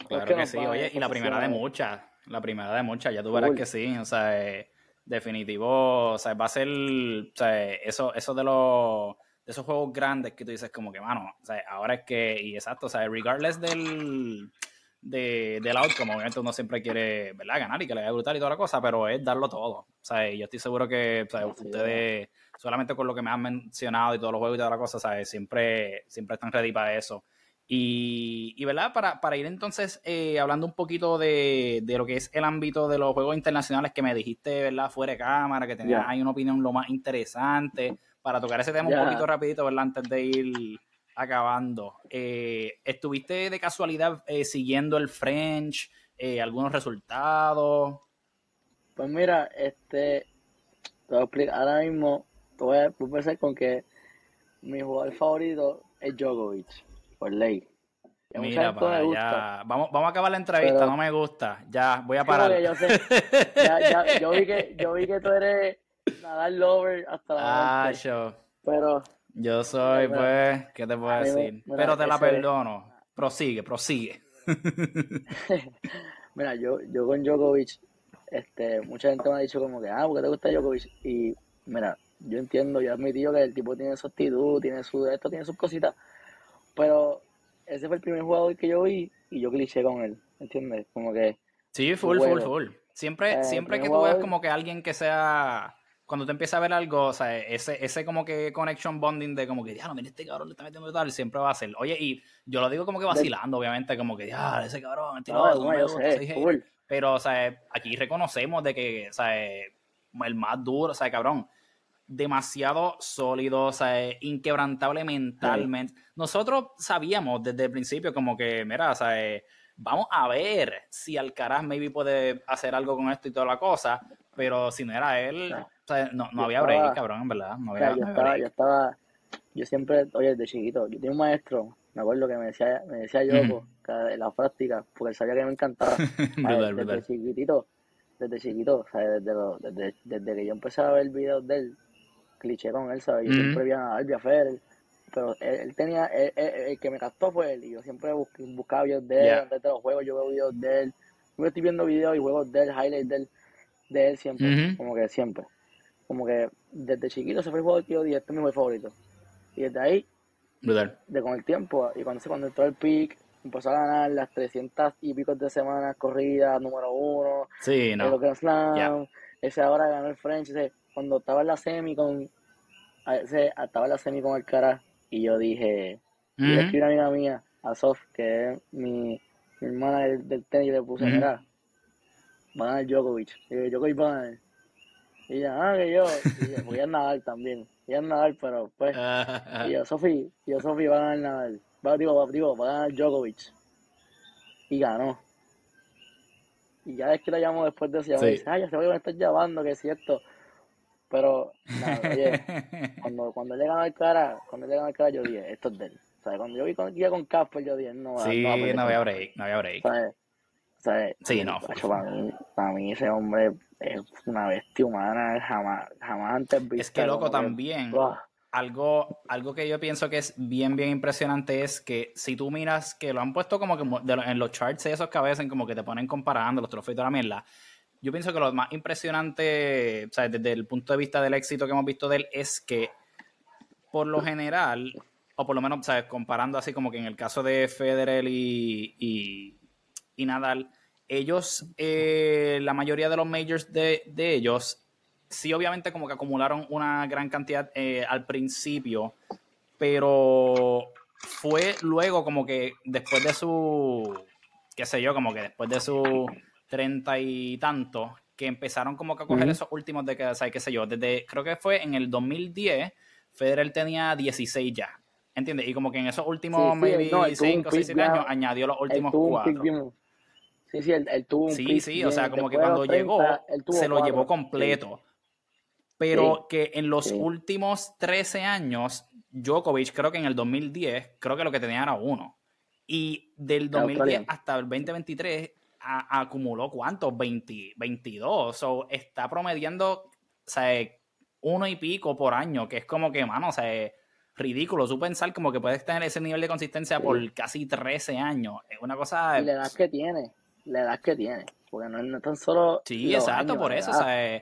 Claro que, sí, oye, y la primera de muchas. La primera de muchas, ya tú verás que sí. O sea, eh, definitivo, o sea, va a ser, o sea, eso, eso de los de esos juegos grandes que tú dices como que, mano, o sea, ahora es que, y exacto, o sea, regardless del, de, del outcome. Obviamente uno siempre quiere, ¿verdad? Ganar y que le vaya brutal y toda la cosa, pero es darlo todo. O sea, yo estoy seguro que ustedes, solamente con lo que me han mencionado y todos los juegos y toda la cosa, ¿sabes? Siempre, siempre están ready para eso. Y, y ¿verdad? Para, para ir entonces eh, hablando un poquito de, de, lo que es el ámbito de los juegos internacionales que me dijiste, ¿verdad? Fuera de cámara, que tenías ahí una opinión lo más interesante. Para tocar ese tema un poquito rapidito, ¿verdad? Antes de ir acabando. Eh, ¿Estuviste de casualidad eh, siguiendo el French? Eh, ¿Algunos resultados? Pues mira, este, te voy a explicar, ahora mismo, te voy a, empezar con que mi jugador favorito es Djokovic, por ley. Mira. Vamos, vamos a acabar la entrevista, no me gusta. Ya, voy a parar. Yo, sé. ya, ya, yo, vi que, yo vi que tú eres Nadal Lover hasta la Ah, yo. Pero yo soy, pues, ¿qué te puedo decir? Pero te la perdono. Prosigue, prosigue. mira, yo, yo con Djokovic, este, mucha gente me ha dicho como que, ah, ¿por qué te gusta Djokovic? Y mira, yo entiendo, yo he admitido que el tipo tiene su actitud, tiene su esto, tiene sus cositas, pero ese fue el primer jugador que yo vi y yo cliché con él, ¿entiendes? Como que... Sí, full, full, full. Siempre, eh, siempre que tú veas como que alguien que sea cuando te empieza a ver algo, o sea, ese, ese como que connection bonding de como que, ya, no, mira, este cabrón le está metiendo tal, siempre va a ser. Oye, y yo lo digo como que vacilando, obviamente, como que, ya, ese cabrón, pero, o sea, aquí reconocemos de que, o sea, el más duro, o sea, cabrón, demasiado sólido, o sea, inquebrantable mentalmente. Nosotros sabíamos desde el principio como que, mira, o sea, vamos a ver si Alcaraz maybe puede hacer algo con esto y toda la cosa, pero si no era él, no, no había break, cabrón, en verdad. No había, yo, estaba, yo estaba, yo siempre, oye, de chiquito, yo tenía un maestro, me acuerdo que me decía, me decía yo, en la práctica, porque él sabía que me encantaba. desde chiquitito, desde chiquito, o sea, desde, lo, desde, desde, que yo empecé a ver videos de él, cliché con él, ¿sabes? Yo siempre vi a Alvia Fer, pero él, tenía, el que me captó fue él, y yo siempre buscaba videos de él, antes de los juegos yo veo videos de él, yo estoy viendo videos y juegos de él, highlights de él, de él siempre, como que siempre como que desde chiquito se fue el juego que yo dije, este es mi juego favorito. Y desde ahí, de con el tiempo, y cuando, cuando entró el pick, empezó a ganar las 300 y pico de semanas corridas, número uno, sí, no. el Slam, ese ahora ganó el French, ese, cuando estaba en la semi con, ese, estaba en la semi con el cara, y yo dije, mm -hmm. le una amiga mía, a Sof, que es mi, mi hermana del, tenis, y le puse, mira, va a ganar Djokovic, y Djokovic va a ganar. Y ya, ah, que yo, voy a nadar también. Voy a nadar, pero pues. y yo, Sofi, yo, Sofi, va a ganar nadar. Va, digo, digo, va a ganar Djokovic. Y ganó. Y ya es que la llamo después de eso, ya me dice, ay, ya se que me estás llamando, que es cierto. Pero, nada, oye, cuando, cuando le ganó el cara, cuando le ganó el cara, yo dije, esto es de él. O sea, cuando yo vi con, con Casper, yo dije, no, sí, no, no, había break, no había break. ¿sabes? ¿Sabes? Sí, no. para, mí, para mí ese hombre es una bestia humana jamás, jamás antes visto. Es que loco también. algo, algo que yo pienso que es bien, bien impresionante es que si tú miras que lo han puesto como que en los charts esos que a veces como que te ponen comparando los trofeos y toda la mierda. Yo pienso que lo más impresionante, o sea, desde el punto de vista del éxito que hemos visto de él, es que por lo general, o por lo menos, ¿sabes? Comparando así como que en el caso de Federer y, y, y Nadal, ellos, eh, la mayoría de los majors de, ellos, sí obviamente como que acumularon una gran cantidad eh, al principio, pero fue luego como que después de su, qué sé yo, como que después de su treinta y tanto, que empezaron como que a coger esos últimos de que, o sea, qué sé yo, desde, creo que fue en el 2010, Federer tenía 16 ya, ¿entiendes? Y como que en esos últimos, maybe 5 o 6 años, añadió los últimos 4. Sí, sí, él, tuvo un Sí, sí, o sea, como que cuando llegó, se lo llevó completo. Pero que en los últimos 13 años, Djokovic, creo que en el 2010, creo que lo que tenía era uno. Y del 2010 hasta el 2023 acumuló cuántos? 20, 22. O está promediando, o sea, uno y pico por año, que es como que, mano, o sea, es ridículo. Tú pensar como que puedes tener ese nivel de consistencia por casi 13 años. Es una cosa. Y la edad que tiene la edad que tiene. Porque no, no tan solo. Sí, exacto, por eso, o sea,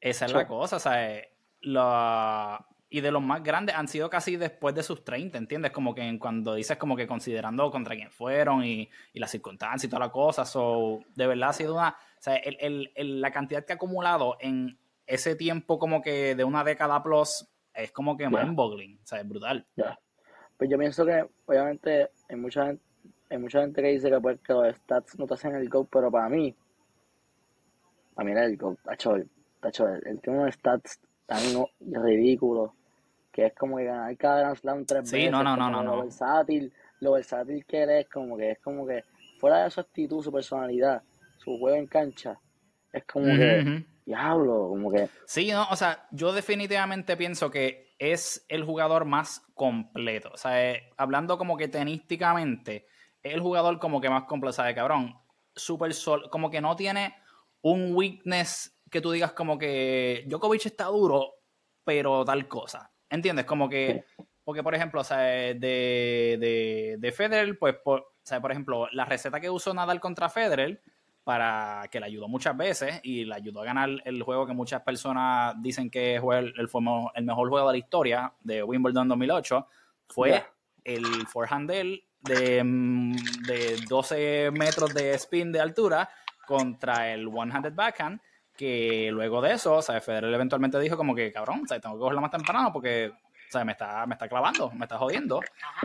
Esa es la cosa, o sea, la, y de los más grandes han sido casi después de sus 30, ¿entiendes? Como que cuando dices como que considerando contra quién fueron y, y las circunstancias y toda la cosa, so, de verdad ha sido una, o sea, el, el, la cantidad que ha acumulado en ese tiempo como que de una década plus es como que mind-boggling, o sea, es brutal. Pues yo pienso que obviamente hay mucha gente, hay mucha gente que dice que, pues, que los stats no te hacen el GOAT, pero para mí, para mí era el GOAT, tacho, tacho, el, tiene unos stats tan ridículos que es como que ganar cada Grand Slam tres sí, no, no, no, no, lo versátil, lo versátil que eres, como que es como que fuera de su actitud, su personalidad, su juego en cancha, es como que diablo, como que Sí, no, o sea, yo definitivamente pienso que es el jugador más completo, o sea, eh, hablando como que tenísticamente, es el jugador como que más completo, o sea, cabrón, super sol, como que no tiene un weakness que tú digas como que Djokovic está duro, pero tal cosa. ¿Entiendes? Como que, porque por ejemplo, o sea, de, de, de Federer, pues, por, o sea, por ejemplo, la receta que usó Nadal contra Federer, para que le ayudó muchas veces y le ayudó a ganar el juego que muchas personas dicen que fue el, el, mejor juego de la historia de Wimbledon 2008, fue el forehandel de, mm, de 12 metros de spin de altura contra el one-handed backhand que luego de eso, o sea, Federer eventualmente dijo como que, cabrón, o sea, tengo que cogerlo más temprano porque, o sea, me está, me está clavando, me está jodiendo.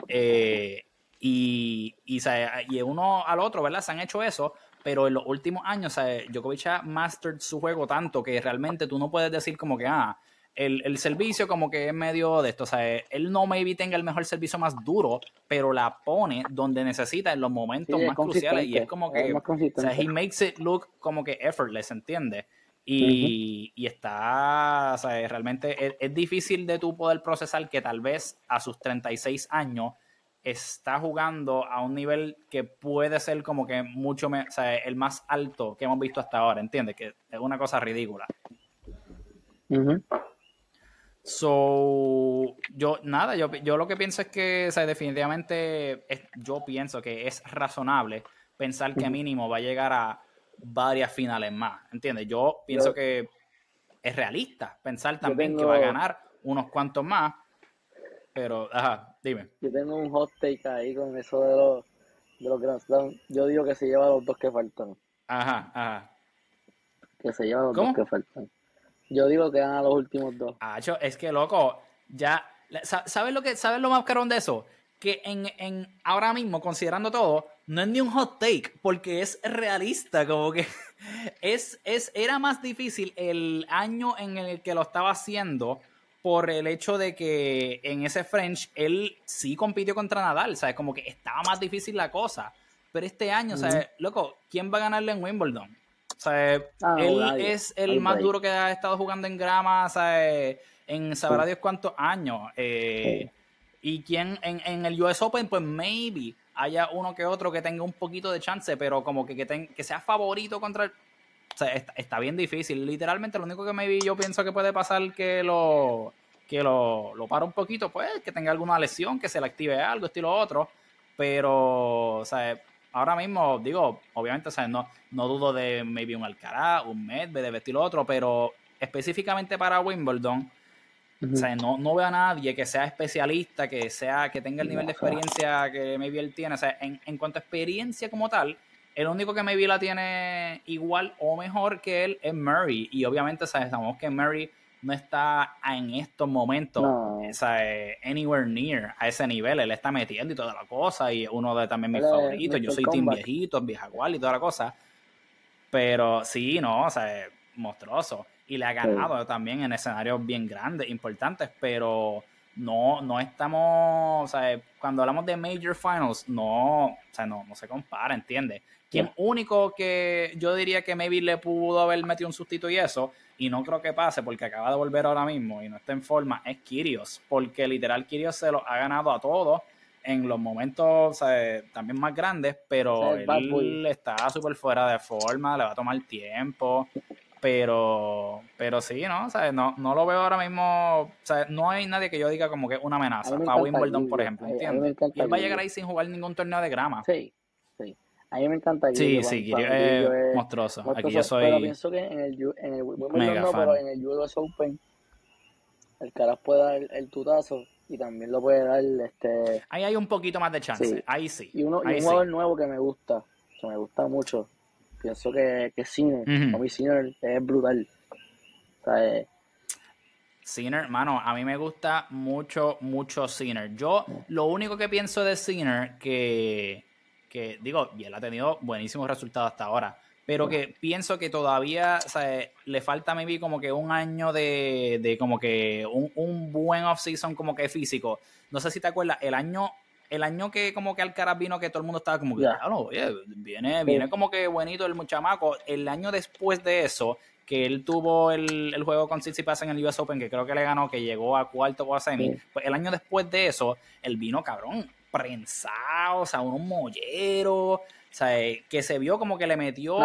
Eh, y, y, o sea, y uno al otro, ¿verdad? Se han hecho eso, pero en los últimos años, o sea, Djokovic ha mastered su juego tanto que realmente tú no puedes decir como que, ah, el, el, servicio como que es medio de esto. O sea, él no maybe tenga el mejor servicio más duro, pero la pone donde necesita en los momentos más cruciales. Y es como que, o sea, he makes it look como que effortless, ¿entiendes? Y, está, o sea, realmente es, difícil de tu poder procesar que tal vez a sus 36 años está jugando a un nivel que puede ser como que mucho, o sea, el más alto que hemos visto hasta ahora, ¿entiendes? Que es una cosa ridícula. So, yo, nada, yo, yo lo que pienso es que, o sea, definitivamente, yo pienso que es razonable pensar que mínimo va a llegar a varias finales más, ¿entiendes? Yo pienso que es realista pensar también que va a ganar unos cuantos más, pero, ajá, dime. Yo tengo un hot take ahí con eso de los, de los Grand Slam. Yo digo que se lleva los dos que faltan. Ajá, ajá. Que se lleva los dos que faltan. Yo digo que gana los últimos dos. Es que loco, ya, ¿sabes lo que, sabes lo más caro de eso? Que en, en ahora mismo, considerando todo, no es ni un hot take, porque es realista, como que es, es, era más difícil el año en el que lo estaba haciendo por el hecho de que en ese French él sí compitió contra Nadal, ¿sabes? Como que estaba más difícil la cosa. Pero este año, ¿sabes? Loco, ¿quién va a ganarle en Wimbledon? O sea, ah, él es el más duro que ha estado jugando en grama, ¿sabes? En sabrá Dios cuántos años. Eh, y quién en, en el US Open, pues maybe haya uno que otro que tenga un poquito de chance, pero como que, que, que sea favorito contra el... O sea, está, bien difícil. Literalmente lo único que maybe yo pienso que puede pasar que lo que lo, lo para un poquito, pues que tenga alguna lesión, que se le active algo, estilo otro. Pero, o sea, ahora mismo, digo, obviamente, o sea, no, no dudo de maybe un Alcaraz, un Medvedev, estilo otro, pero específicamente para Wimbledon, o sea, no, no veo a nadie que sea especialista, que sea, que tenga el nivel de experiencia que maybe él tiene. O sea, en, en cuanto a experiencia como tal, el único que maybe la tiene igual o mejor que él es Murray. Y obviamente sabemos que Murray no está en estos momentos o sea, anywhere near a ese nivel. Él está metiendo y toda la cosa. Y uno de también mis favoritos. Yo soy team viejito, vieja y toda la cosa. Pero sí, no, o sea, monstruoso y le ha ganado también en escenarios bien grandes, importantes, pero no, no estamos, o sea, cuando hablamos de Major Finals, no, o sea, no, no se compara, ¿entiendes? Quien único que yo diría que maybe le pudo haber metido un sustito y eso, y no creo que pase porque acaba de volver ahora mismo y no está en forma, es Kirios, porque literal Kirios se lo ha ganado a todos en los momentos o sea, también más grandes, pero él está súper fuera de forma, le va a tomar tiempo. Pero, pero sí, ¿no? O sea, no, no lo veo ahora mismo. O sea, no hay nadie que yo diga como que una amenaza para Wimbledon, por ejemplo, ¿entiendes? Y él va a llegar ahí sin jugar ningún torneo de grama. Sí, sí. A mí me encanta Sí, sí, es, monstruoso. Aquí yo soy. Pero pienso que en el, en el Wimbledon no, pero en el US Open. El Caras puede dar el, tutazo y también lo puede dar este ahí hay un poquito más de chance. ahí sí. Y, uno, un jugador nuevo que me gusta que me gusta mucho. Pienso que, que Cine uh Cine es brutal. O sea, Sinner, mano, a mí me gusta mucho, mucho Sinner. Yo lo único que pienso de Sinner, que, que digo, y él ha tenido buenísimos resultados hasta ahora, pero que pienso que todavía o sea, le falta maybe como que un año de, de como que un, un buen off-season como que físico. No sé si te acuerdas, el año el año que como que Alcaraz vino que todo el mundo estaba como que, oye, viene, viene como que buenito el chamaco. El año después de eso, que él tuvo el, el juego con Tsitsipas en el US Open, que creo que le ganó, que llegó a cuarto o a semi, pues el año después de eso, él vino, cabrón, prensado, o sea, un mollero, o sea, eh, que se vio como que le metió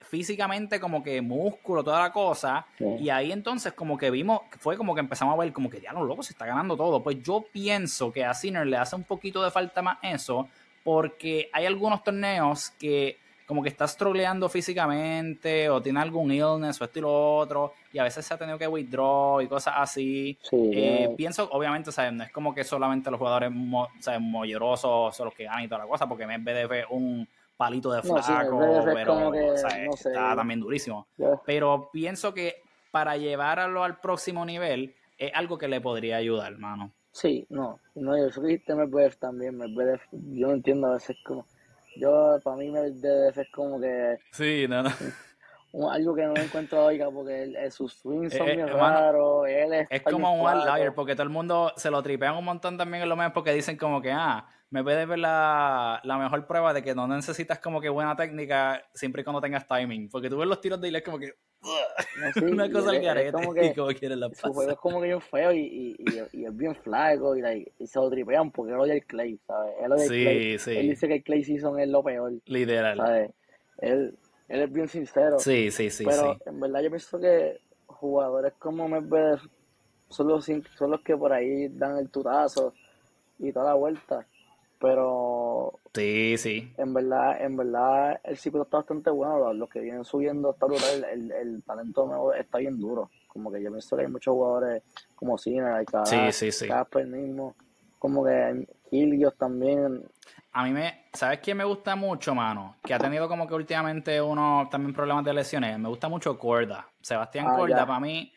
físicamente como que músculo, toda la cosa, y ahí entonces como que vimos, fue como que empezamos a ver como que ya no loco se está ganando todo, pues yo pienso que a Sinner le hace un poquito de falta más eso, porque hay algunos torneos que como que está struggleando físicamente o tiene algún illness o esto y lo otro, y a veces se ha tenido que withdraw y cosas así. Eh, pienso, obviamente, ¿sabes? no es como que solamente los jugadores mo, mollerosos son los que ganan y toda la cosa, porque Medvedev es un palito de flaco, pero está también durísimo. Pero pienso que para llevarlo al próximo nivel es algo que le podría ayudar, hermano. Sí, no, no, yo dijiste Medvedev también, Medvedev, yo no entiendo a veces como yo, para mí, Medvedev es como que. Sí, no, no. algo que no encuentro oiga porque sus swings son eh, bien raros. Él es, es como un outlier porque todo el mundo se lo tripean un montón también en lo menos porque dicen como que, ah, me puede ver la, la, mejor prueba de que no necesitas como que buena técnica siempre y cuando tengas timing. Porque tú ves los tiros de es como que. una cosa al garete como que, como la Su juego es como que bien feo y, y, y, es bien flaco y, y, se lo tripean porque él odia el Clay, ¿sabes? Él odia sí, Clay. Sí. Él dice que el Clay Season es lo peor. Literal. ¿sabes? Él, él es bien sincero. Sí, sí, sí. Pero en verdad yo pienso que jugadores como Medvedev son los, son los que por ahí dan el tutazo y toda la vuelta. Pero sí, sí. En verdad, en verdad el ciclo está bastante bueno. Los que vienen subiendo está brutal. El, el, talento nuevo está bien duro. Como que yo pienso que hay muchos jugadores como Cina, cada, sí, sí, sí. Casper mismo, como que Ilios también. A mí me, ¿sabes quién me gusta mucho, mano? Que ha tenido como que últimamente uno también problemas de lesiones. Me gusta mucho Corda. Sebastián ah, Corda, para mí,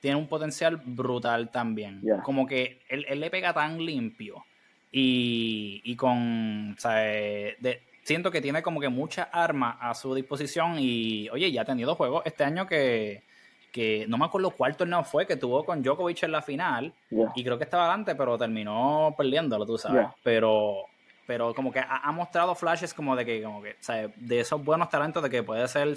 tiene un potencial brutal también. Como que él, él le pega tan limpio y, y con, sea, de, siento que tiene como que muchas armas a su disposición y, oye, ya ha tenido juegos este año que, que no me acuerdo cuál torneo fue, que tuvo con Djokovic en la final y creo que estaba adelante, pero terminó perdiéndolo, tú sabes. Pero pero como que ha, mostrado flashes como de que, como que, de esos buenos talentos de que puede ser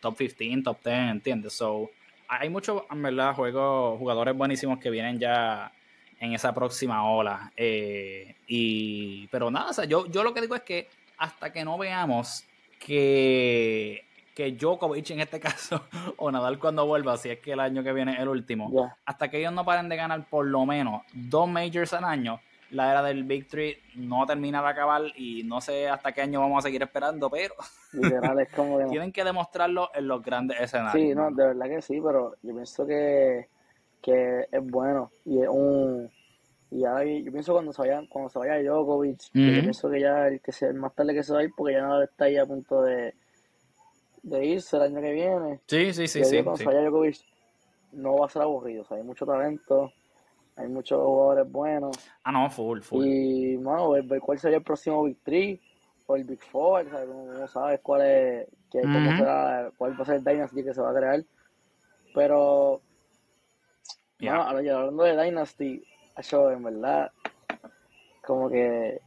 top 15, top 10, ¿entiendes? So, hay muchos, en verdad, juegos, jugadores buenísimos que vienen ya en esa próxima ola. Eh, y, pero nada, o sea, yo, yo lo que digo es que hasta que no veamos que, que Djokovic en este caso, o Nadal cuando vuelva, si es que el año que viene es el último, hasta que ellos no paren de ganar por lo menos dos majors al año, la era del Big Three no termina de acabar y no sé hasta qué año vamos a seguir esperando, pero tienen que demostrarlo en los grandes escenarios. Sí, no, de verdad que sí, pero yo pienso que que es bueno y es un y ahora yo pienso cuando se vaya cuando se vaya Djokovic yo pienso que ya el que sea más tarde que se va a ir porque ya no está ahí a punto de, de irse el año que viene. Sí sí sí sí, cuando se vaya Djokovic no va a ser aburrido o sea, hay mucho talento hay muchos jugadores buenos. Ah no full full. Y bueno ver, cuál sería el próximo Big Three o el Big Four o sea, no, sabes cuál es que, cómo será, cuál va a ser el Dynasty que se va a crear. Pero no, hablando de Dynasty, eso en verdad, como que,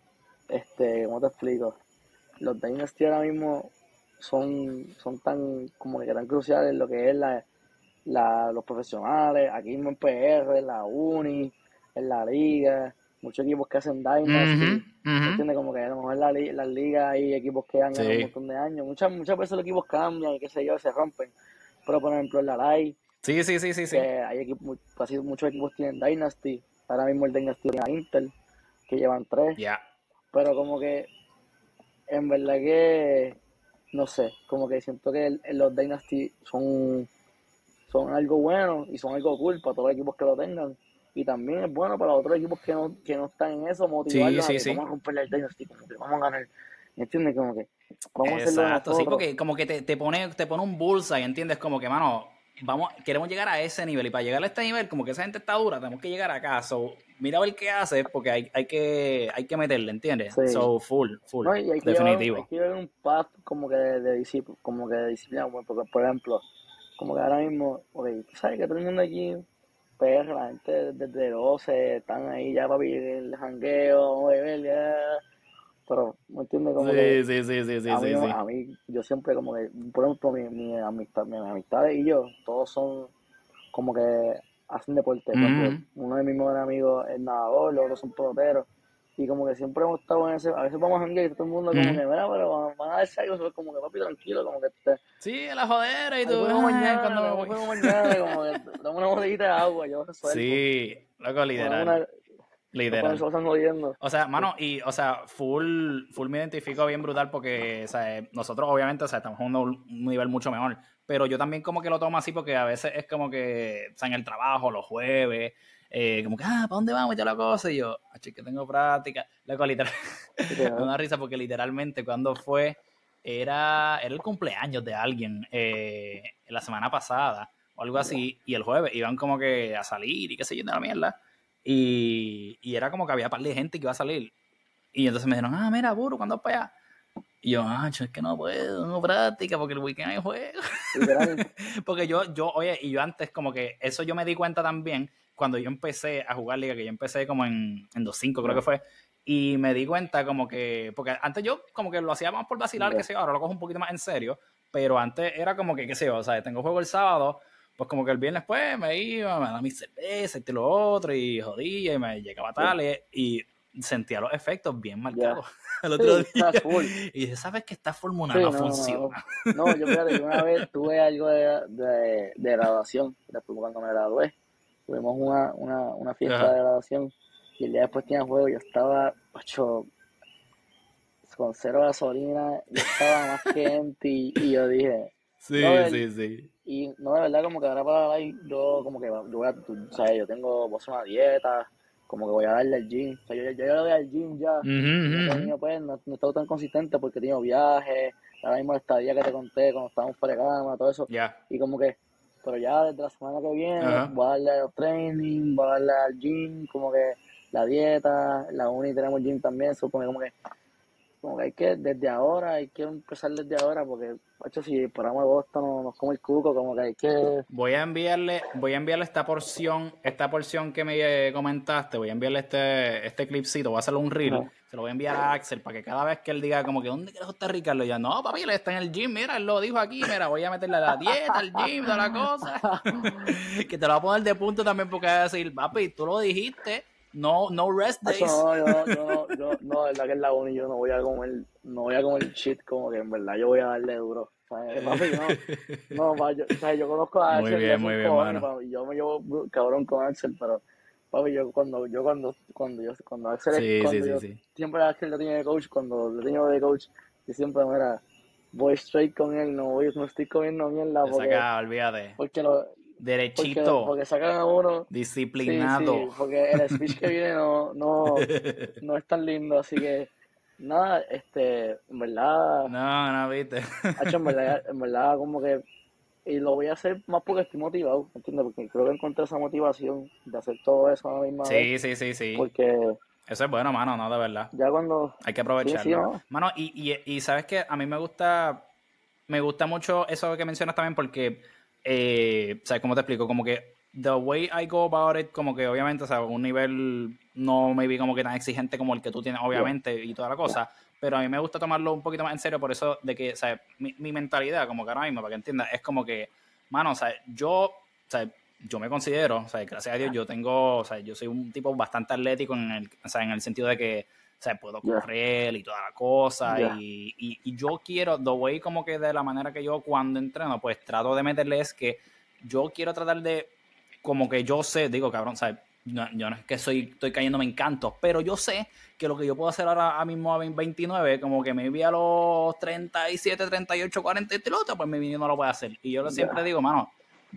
este, ¿cómo te explico? Los Dynasty ahora mismo son, son tan, como que tan cruciales en lo que es la, la, los profesionales, aquí mismo en PR, en la Uni, en la liga, muchos equipos que hacen Dynasty, ¿entiendes? Como que a lo mejor en las ligas hay equipos que han ganado un montón de años, muchas, muchas veces los equipos cambian, qué sé yo, se rompen, pero por ejemplo en la LAI, Sí, sí, sí, sí. sí. hay equipos, casi muchos equipos tienen Dynasty. Ahora mismo el Dynasty tiene a Intel, que llevan tres. Pero como que, en verdad que, no sé, como que siento que los Dynasty son, son algo bueno y son algo cool para todos los equipos que lo tengan. y también es bueno para otros equipos que no, que no están en eso, motivarlos sí, sí, a que vamos a romperle el Dynasty, como que vamos a ganar. ¿Entiendes? Como que vamos a Exacto, sí, porque como que te, te, pone, te pone un bullseye, ¿entiendes? Como que, mano, vamos, queremos llegar a ese nivel y para llegar a este nivel, como que esa gente está dura, tenemos que llegar acá. So, mira a ver qué hace porque hay, hay, que, hay que meterle, ¿entiendes? So, full, full, no, y hay definitivo. Hay que un path como que de, disciplina, como que de disciplina, porque por ejemplo, como que ahora mismo, okay, sabes que todo el mundo aquí, pues la gente desde 12 están ahí ya para vivir el jangueo, beber, ya pero ¿me entiendes? Como sí, sí, sí, sí, sí, a, mí, sí, a mí, yo siempre como que, por ejemplo, mi, mi amistad, mis amistades y yo, todos son como que hacen deporte. uno de mis mejores amigos es nadador, los otros son peloteros. Y como que siempre hemos estado en ese, a veces vamos a janguear y todo el mundo como que, mira, pero van a darse algo, como que papi tranquilo, como que te... Sí, la jodera y tú, mañana, cuando me voy. mañana, como que dame una botellita de agua, yo resuelvo. Sí, loco, literal. Literal. O sea, mano, y, o sea, full, full me identifico bien brutal porque, o sea, nosotros obviamente, o sea, estamos jugando un nivel mucho mejor, pero yo también como que lo tomo así porque a veces es como que, o sea, en el trabajo, los jueves, eh, como que, ah, ¿para dónde vamos? Y la cosa, y yo, ah, que tengo práctica. Loco, literal, una risa porque literalmente cuando fue, era, era el cumpleaños de alguien eh, la semana pasada o algo así, y el jueves iban como que a salir y qué sé yo, de la mierda. Y, y, era como que había par de gente que iba a salir. Y entonces me dijeron, ah, mira, burro, ¿cuándo vas para allá? Y yo, ah, es que no puedo, no práctica, porque el weekend hay juego. porque yo, yo, oye, y yo antes como que eso yo me di cuenta también cuando yo empecé a jugar liga, que yo empecé como en, en 2.5 creo que fue, y me di cuenta como que, porque antes yo como que lo hacía más por vacilar, que sé ahora lo cojo un poquito más en serio, pero antes era como que, qué sé yo, o sea, tengo juego el sábado, pues como que el viernes pues me iba, me daba mi cerveza y lo otro y jodía y me llegaba tal y sentía los efectos bien marcados el otro día. Y dije, ¿sabes que esta fórmula no, funciona? No, yo fíjate, una vez tuve algo de, de, de graduación, después cuando me gradué, tuvimos una, una, una fiesta de graduación y el día después tenía juego, yo estaba, ocho, con cero gasolina, yo estaba más que y yo dije, Sí, sí, sí. Y no, de verdad, como que ahora para ahí, yo como que yo voy a, o sea, yo tengo, hacer una dieta, como que voy a darle al gym. O sea, yo, yo, yo le doy al gym ya. Uh pues, no, no he estado tan consistente porque he tenido viajes, ahora mismo esta estadía que te conté cuando estábamos fuera de cama, todo eso. Y como que, pero ya desde la semana que viene, voy a darle al training, voy a darle al gym, como que la dieta, la uni tenemos gym también, supone como que como que hay que, desde ahora, hay que empezar desde ahora, porque, hecho, si esperamos agosto nos, nos come el cuco, como que hay que... Voy a enviarle, voy a enviarle esta porción, esta porción que me comentaste, voy a enviarle este, este clipcito, voy a hacerle un reel, se lo voy a enviar a Axel, para que cada vez que él diga como que, ¿dónde quieres estar Ricardo? Ya, no, papi, él está en el gym, mira, él lo dijo aquí, mira, voy a meterle a la dieta, al gym, toda la cosa. que te lo voy a poner de punto también, porque va a decir, papi, tú lo dijiste, no, no rest days. No, yo, yo, yo, no, verdad que es la uni, yo no voy a comer, no voy a comer shit, como que en verdad yo voy a darle duro. Papi, no, no, yo, o sea, yo conozco a Axel. Muy bien, muy bien, mano. yo me llevo cabrón con Axel, pero papi, yo cuando, yo cuando, cuando yo, cuando Axel sí, cuando sí, yo, sí, siempre Axel lo tenía de coach, cuando lo tenía de coach, yo siempre me era, voy straight con él, no voy, no estoy comiendo mierda. Porque, saca, olvídate. Porque lo, derechito. Porque, sacan a uno. Disciplinado. Sí, porque el speech que viene no, no, no es tan lindo, así que nada, este, en verdad. No, no, viste. en verdad, en verdad, como que. Y lo voy a hacer más porque estoy motivado, ¿entiendes? Porque creo que encontré esa motivación de hacer todo eso a la misma sí, vez. Sí, sí, sí, Porque. Eso es bueno, mano, no, de verdad. Ya cuando. Hay que aprovecharlo. Mano, y, y, y sabes que a mí me gusta. Me gusta mucho eso que mencionas también porque eh, ¿sabes cómo te explico? Como que the way I go about it, como que obviamente, o sea, un nivel no me vi como que tan exigente como el que tú tienes, obviamente, y toda la cosa, pero a mí me gusta tomarlo un poquito más en serio, por eso de que, sea, mi, mi mentalidad, como que ahora mismo, para que entiendas, es como que, mano, o sea, yo, sea, yo me considero, sea, gracias a Dios, yo tengo, o sea, yo soy un tipo bastante atlético en el, sea, en el sentido de que, sea, puedo correr y toda la cosa. Y, y, yo quiero, the way como que de la manera que yo cuando entreno, pues trato de meterle es que yo quiero tratar de, como que yo sé, digo, cabrón, ¿sabes? No, yo no es que soy, estoy cayéndome en cantos, pero yo sé que lo que yo puedo hacer ahora mismo a 29, como que me vi a los 37, 38, 40 y este otro, pues mi video no lo puedo hacer. Y yo siempre digo, mano,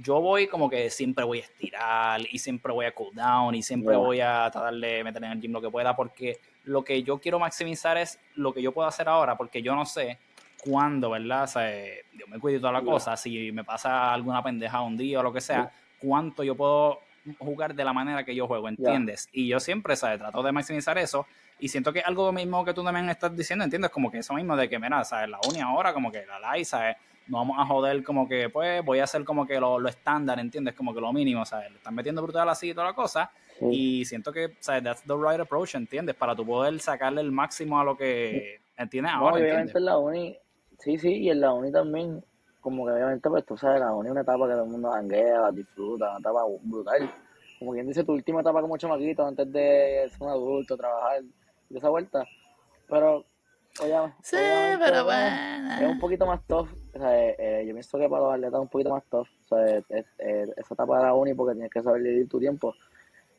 yo voy como que siempre voy a estirar y siempre voy a cool down y siempre voy a tratar de meter en el gym lo que pueda porque lo que yo quiero maximizar es lo que yo puedo hacer ahora porque yo no sé cuándo, ¿verdad? O sea, yo me cuido toda la cosa, si me pasa alguna pendeja un día o lo que sea, cuánto yo puedo jugar de la manera que yo juego, ¿entiendes? Y yo siempre, ¿sabes? Trato de maximizar eso y siento que algo mismo que tú también estás diciendo, ¿entiendes? Como que eso mismo de que, mira, ¿sabes? La uni ahora, como que la live, ¿sabes? No vamos a joder como que, pues, voy a hacer como que lo, estándar, ¿entiendes? Como que lo mínimo, ¿sabes? Le están metiendo brutal así y toda la cosa. Y siento que, ¿sabes? That's the right approach, ¿entiendes? Para tu poder sacarle el máximo a lo que entiendes ahora, obviamente en la uni, sí, sí, y en la uni también, como que obviamente, pues, tú sabes, la uni es una etapa que todo el mundo janguea, disfruta, una etapa brutal. Como quien dice, tu última etapa como chamaquito antes de ser un adulto, trabajar de esa vuelta. Pero, oye, sí, pero bueno. Es un poquito más tough. O sea, eh, eh, yo pienso que para los atletas es un poquito más tough. O sea, esa etapa de la uni porque tienes que saber dividir tu tiempo.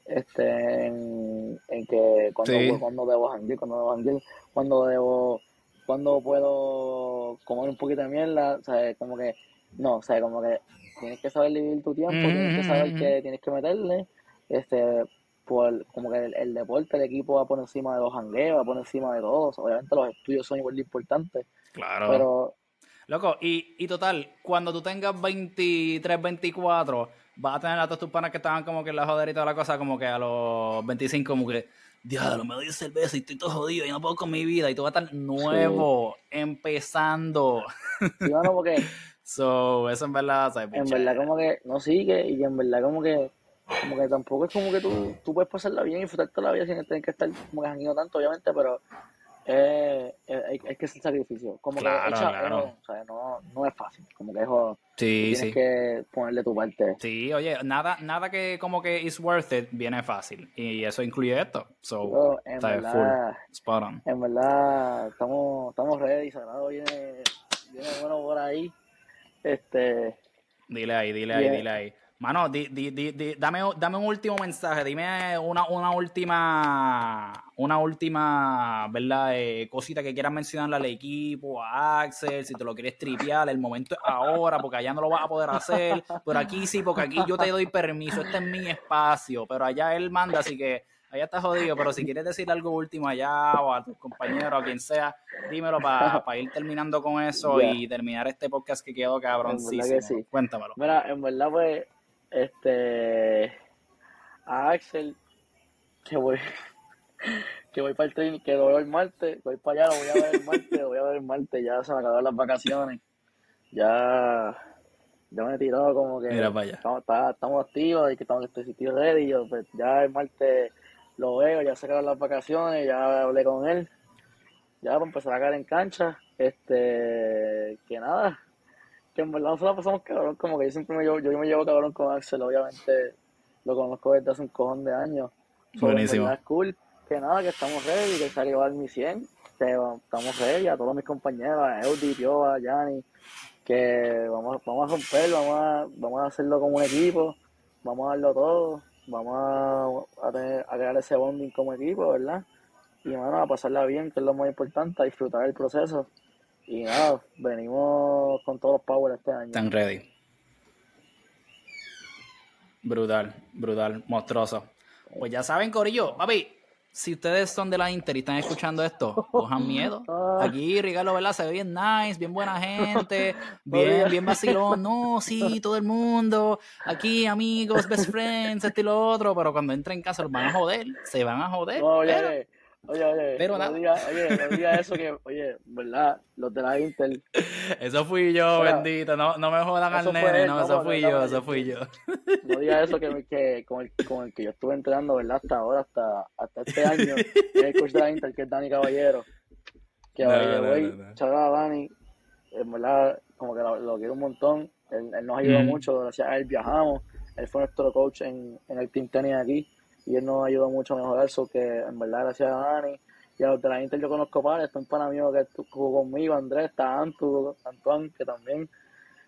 Este, en, que cuando, cuando debo janguear, cuando debo janguear, cuando debo, cuando puedo comer un poquito de mierda, o sea, como que, no, o sea, como que tienes que saber dividir tu tiempo, tienes que saber que tienes que meterle, este, por, como que el, deporte, el equipo va por encima de los jangueos, va por encima de todos. Obviamente los estudios son igual de importantes. Claro. Pero. Loco, y, y total, cuando tú tengas 23, 24, vas a tener a todos tus panas que estaban como que en la joder y toda la cosa, como que a los 25, como que, diablo, me doy cerveza y estoy todo jodido y no puedo con mi vida. Y tú vas a estar nuevo, empezando. Sí, bueno, porque. so, eso en verdad, En verdad, como que no sigue y en verdad, como que como que tampoco es como que tú, tú puedes pasarla bien y disfrutarte la vida sin tener que estar como que jangueando tanto, obviamente, pero eh, hay, hay, que hacer sacrificio. Como que claro. o sea, no, no es fácil. Como que eso sí, tienes que ponerle tu parte. Sí, oye, nada, nada que como que is worth it viene fácil. Y eso incluye esto. So, en verdad, full. Spot on. En verdad, estamos, estamos ready. Sagrado viene, viene bueno por ahí. Este. Dile ahí, dile ahí, dile ahí. Mano, di, di, di, dame, dame un último mensaje, dime una, una última, una última, ¿verdad? Eh, cosita que quieras mencionarle al equipo, a Axel, si te lo quieres tripear, el momento es ahora, porque allá no lo vas a poder hacer, pero aquí sí, porque aquí yo te doy permiso, este es mi espacio, pero allá él manda, así que allá está jodido, pero si quieres decir algo último allá o a tus compañeros, o a quien sea, dímelo para ir terminando con eso y terminar este podcast que quedó cabroncísimo. Sí. Cuéntamelo. Mira, en verdad pues este a Axel que voy que voy para el training, que voy el martes, voy para allá, lo voy a ver el martes, lo voy a ver el martes, ya se me acabaron las vacaciones, ya, ya me he tirado como que Estamos, estamos, activos y que estamos estoy ready, yo, pues ya el martes lo veo, ya se acabaron las vacaciones, ya hablé con él, ya para empezar a caer en cancha, este, que nada, que en verdad nosotros pasamos cabrón, como que yo siempre me llevo, yo me llevo cabrón con Axel, obviamente lo conozco desde hace un cojón de años. Buenísimo. Es cool, que nada, que estamos ready, que salió al mi 100, que estamos ready, a todos mis compañeros, a Eudi, Pioa, Yanni, que vamos, vamos a romper, vamos a, vamos a hacerlo como un equipo, vamos a darlo todo, vamos a, tener, a crear ese bonding como equipo, ¿verdad? Y bueno, a pasarla bien, que es lo más importante, a disfrutar el proceso. Y nada, venimos con todos los power este año. Están ready. Brutal, brutal, monstruoso. Pues ya saben, Corillo, papi, si ustedes son de la Inter y están escuchando esto, cojan miedo. Ah. Aquí Ricardo ¿verdad? se ve bien nice, bien buena gente, bien, bien vacilón. No, sí, todo el mundo. Aquí, amigos, best friends, este y lo otro. Pero cuando entren en casa los van a joder, se van a joder. Oye, oye, pero no, diga, oye, no diga eso que, oye, ¿verdad? Los de la Intel. Eso fui yo, bendito. No, no me jodan al nene, no, eso fui yo, eso fui yo. No diga eso que, que con, el, con el que yo estuve entrenando, ¿verdad? Hasta ahora, hasta, hasta este año. el coach de la Intel, que es Dani Caballero. Que no, güey, chaval a Dani, en verdad, como que lo, quiero un montón. Él, nos ayudó mm. mucho, gracias a él viajamos. Él fue nuestro coach en, en el Team Tennis aquí y él nos ayudó mucho a mejorar eso, que en verdad gracias a Dani y a los de la Inter yo conozco para está un pana mío que jugó conmigo, Andrés, está Antu, Antoine, que también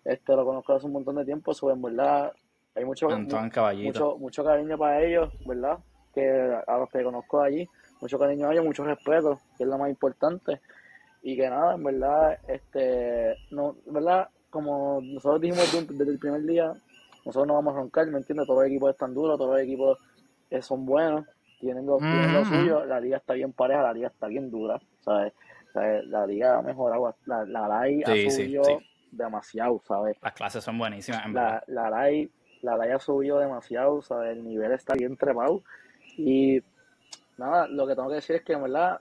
este lo conozco hace un montón de tiempo, so, en verdad hay mucho, mucho, mucho cariño para ellos, ¿verdad? Que a los que conozco allí, mucho cariño a ellos, mucho respeto, que es lo más importante. Y que nada, en verdad, este, no, ¿verdad? Como nosotros dijimos desde el primer día, nosotros no vamos a roncar, ¿me entiendes? Todos los equipos están duros, todos los equipos son buenos, tienen lo, suyo, la liga está bien pareja, la liga está bien dura, ¿sabes? La liga ha mejorado, la, la LAI ha subido demasiado, ¿sabes? Las clases son buenísimas, en la, la LAI, la LAI ha subido demasiado, ¿sabes? El nivel está bien trepado y nada, lo que tengo que decir es que en verdad,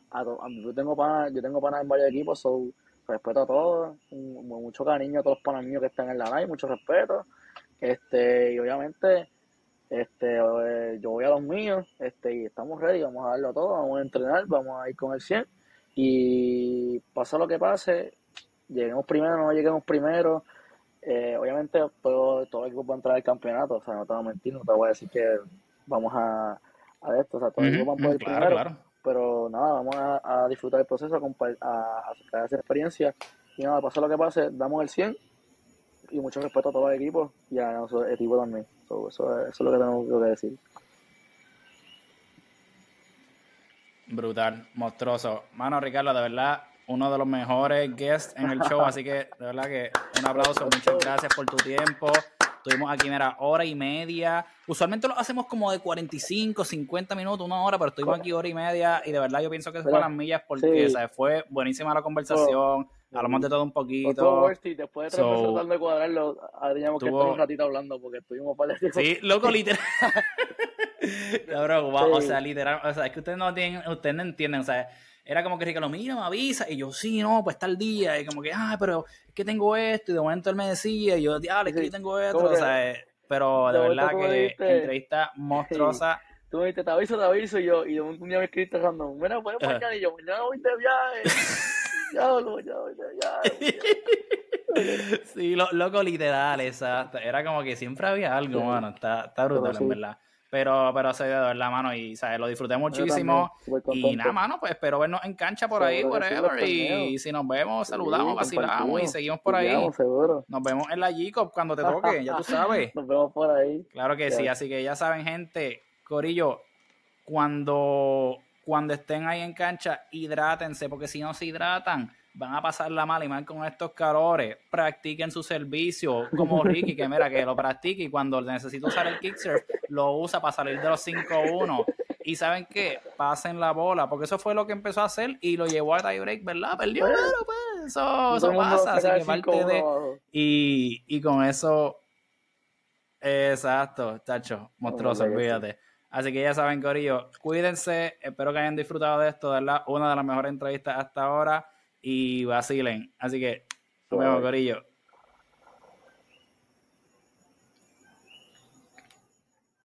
yo tengo panas, yo tengo panas en varios equipos, so, respeto a todos, mucho cariño a todos los panas míos que están en la LAI, mucho respeto. Este, y obviamente, este, eh, yo voy a los míos, este, y estamos ready, vamos a darlo todo, vamos a entrenar, vamos a ir con el 100. Y pasa lo que pase, lleguemos primero, no lleguemos primero. Eh, obviamente todo, todo el equipo va a entrar al campeonato, o sea, no te voy a mentir, no te voy a decir que vamos a, a esto, o sea, todo el equipo va a poder primero, pero nada, vamos a, disfrutar el proceso, a, a, a, esa experiencia y nada, pasa lo que pase, damos el 100 y mucho respeto a todo el equipo y a nuestro equipo también. Eso, eso, es lo que tengo que decir. Brutal, monstruoso. Mano, Ricardo, de verdad, uno de los mejores guests en el show, así que de verdad que un aplauso, muchas gracias por tu tiempo. Estuvimos aquí, mira, hora y media. Usualmente lo hacemos como de 45, 50 minutos, una hora, pero estuvimos aquí hora y media y de verdad yo pienso que fue las millas porque fue buenísima la conversación. Hablamos de todo un poquito. después de tres so, meses tratando de cuadrarlo, teníamos que estar un ratito hablando porque estuvimos para Sí, loco, literal. no, o sea, literal, o sea, es que ustedes no tienen, ustedes no entienden, o sea, era como que Ricardo, mira, me avisa, y yo, sí, no, pues está el día, y como que, ah, pero es que tengo esto, y de momento él me decía, y yo, diablo, es que yo tengo esto, o sea, pero de verdad que entrevista monstruosa. Tú me dijiste, te aviso, te aviso, y yo, y un día me escribiste random, mira, puedes mañana, y yo, mañana voy de viaje. sí, lo, loco, literal, exacto. Era como que siempre había algo, mano. Está, está brutal, en verdad. Pero, pero se dio la mano y ¿sabes? lo disfruté muchísimo. y nada, mano, pues espero vernos en cancha por ahí, whatever. Y, si nos vemos, saludamos, vacilamos y seguimos por ahí. Nos vemos en la g cuando te toque, ya tú sabes. Nos vemos por ahí. Claro que sí, así que ya saben, gente, Corillo, cuando cuando estén ahí en cancha, hidrátense, porque si no se hidratan, van a pasar la mala y mal con estos calores. Practiquen su servicio, como Ricky, que mira, que lo practique y cuando necesita usar el kicksurf, lo usa para salir de los 5-1. Y saben qué, pasen la bola, porque eso fue lo que empezó a hacer y lo llevó a tiebreak, ¿verdad? Perdió, pero pues eso, eso pasa, así que parte de... Y, y con eso, exacto, tacho, monstruoso, olvídate. Así que ya saben, Corillo, cuídense. Espero que hayan disfrutado de esto, ¿verdad? Una de las mejores entrevistas hasta ahora. Y vacilen. Así que, nos vemos, Corillo.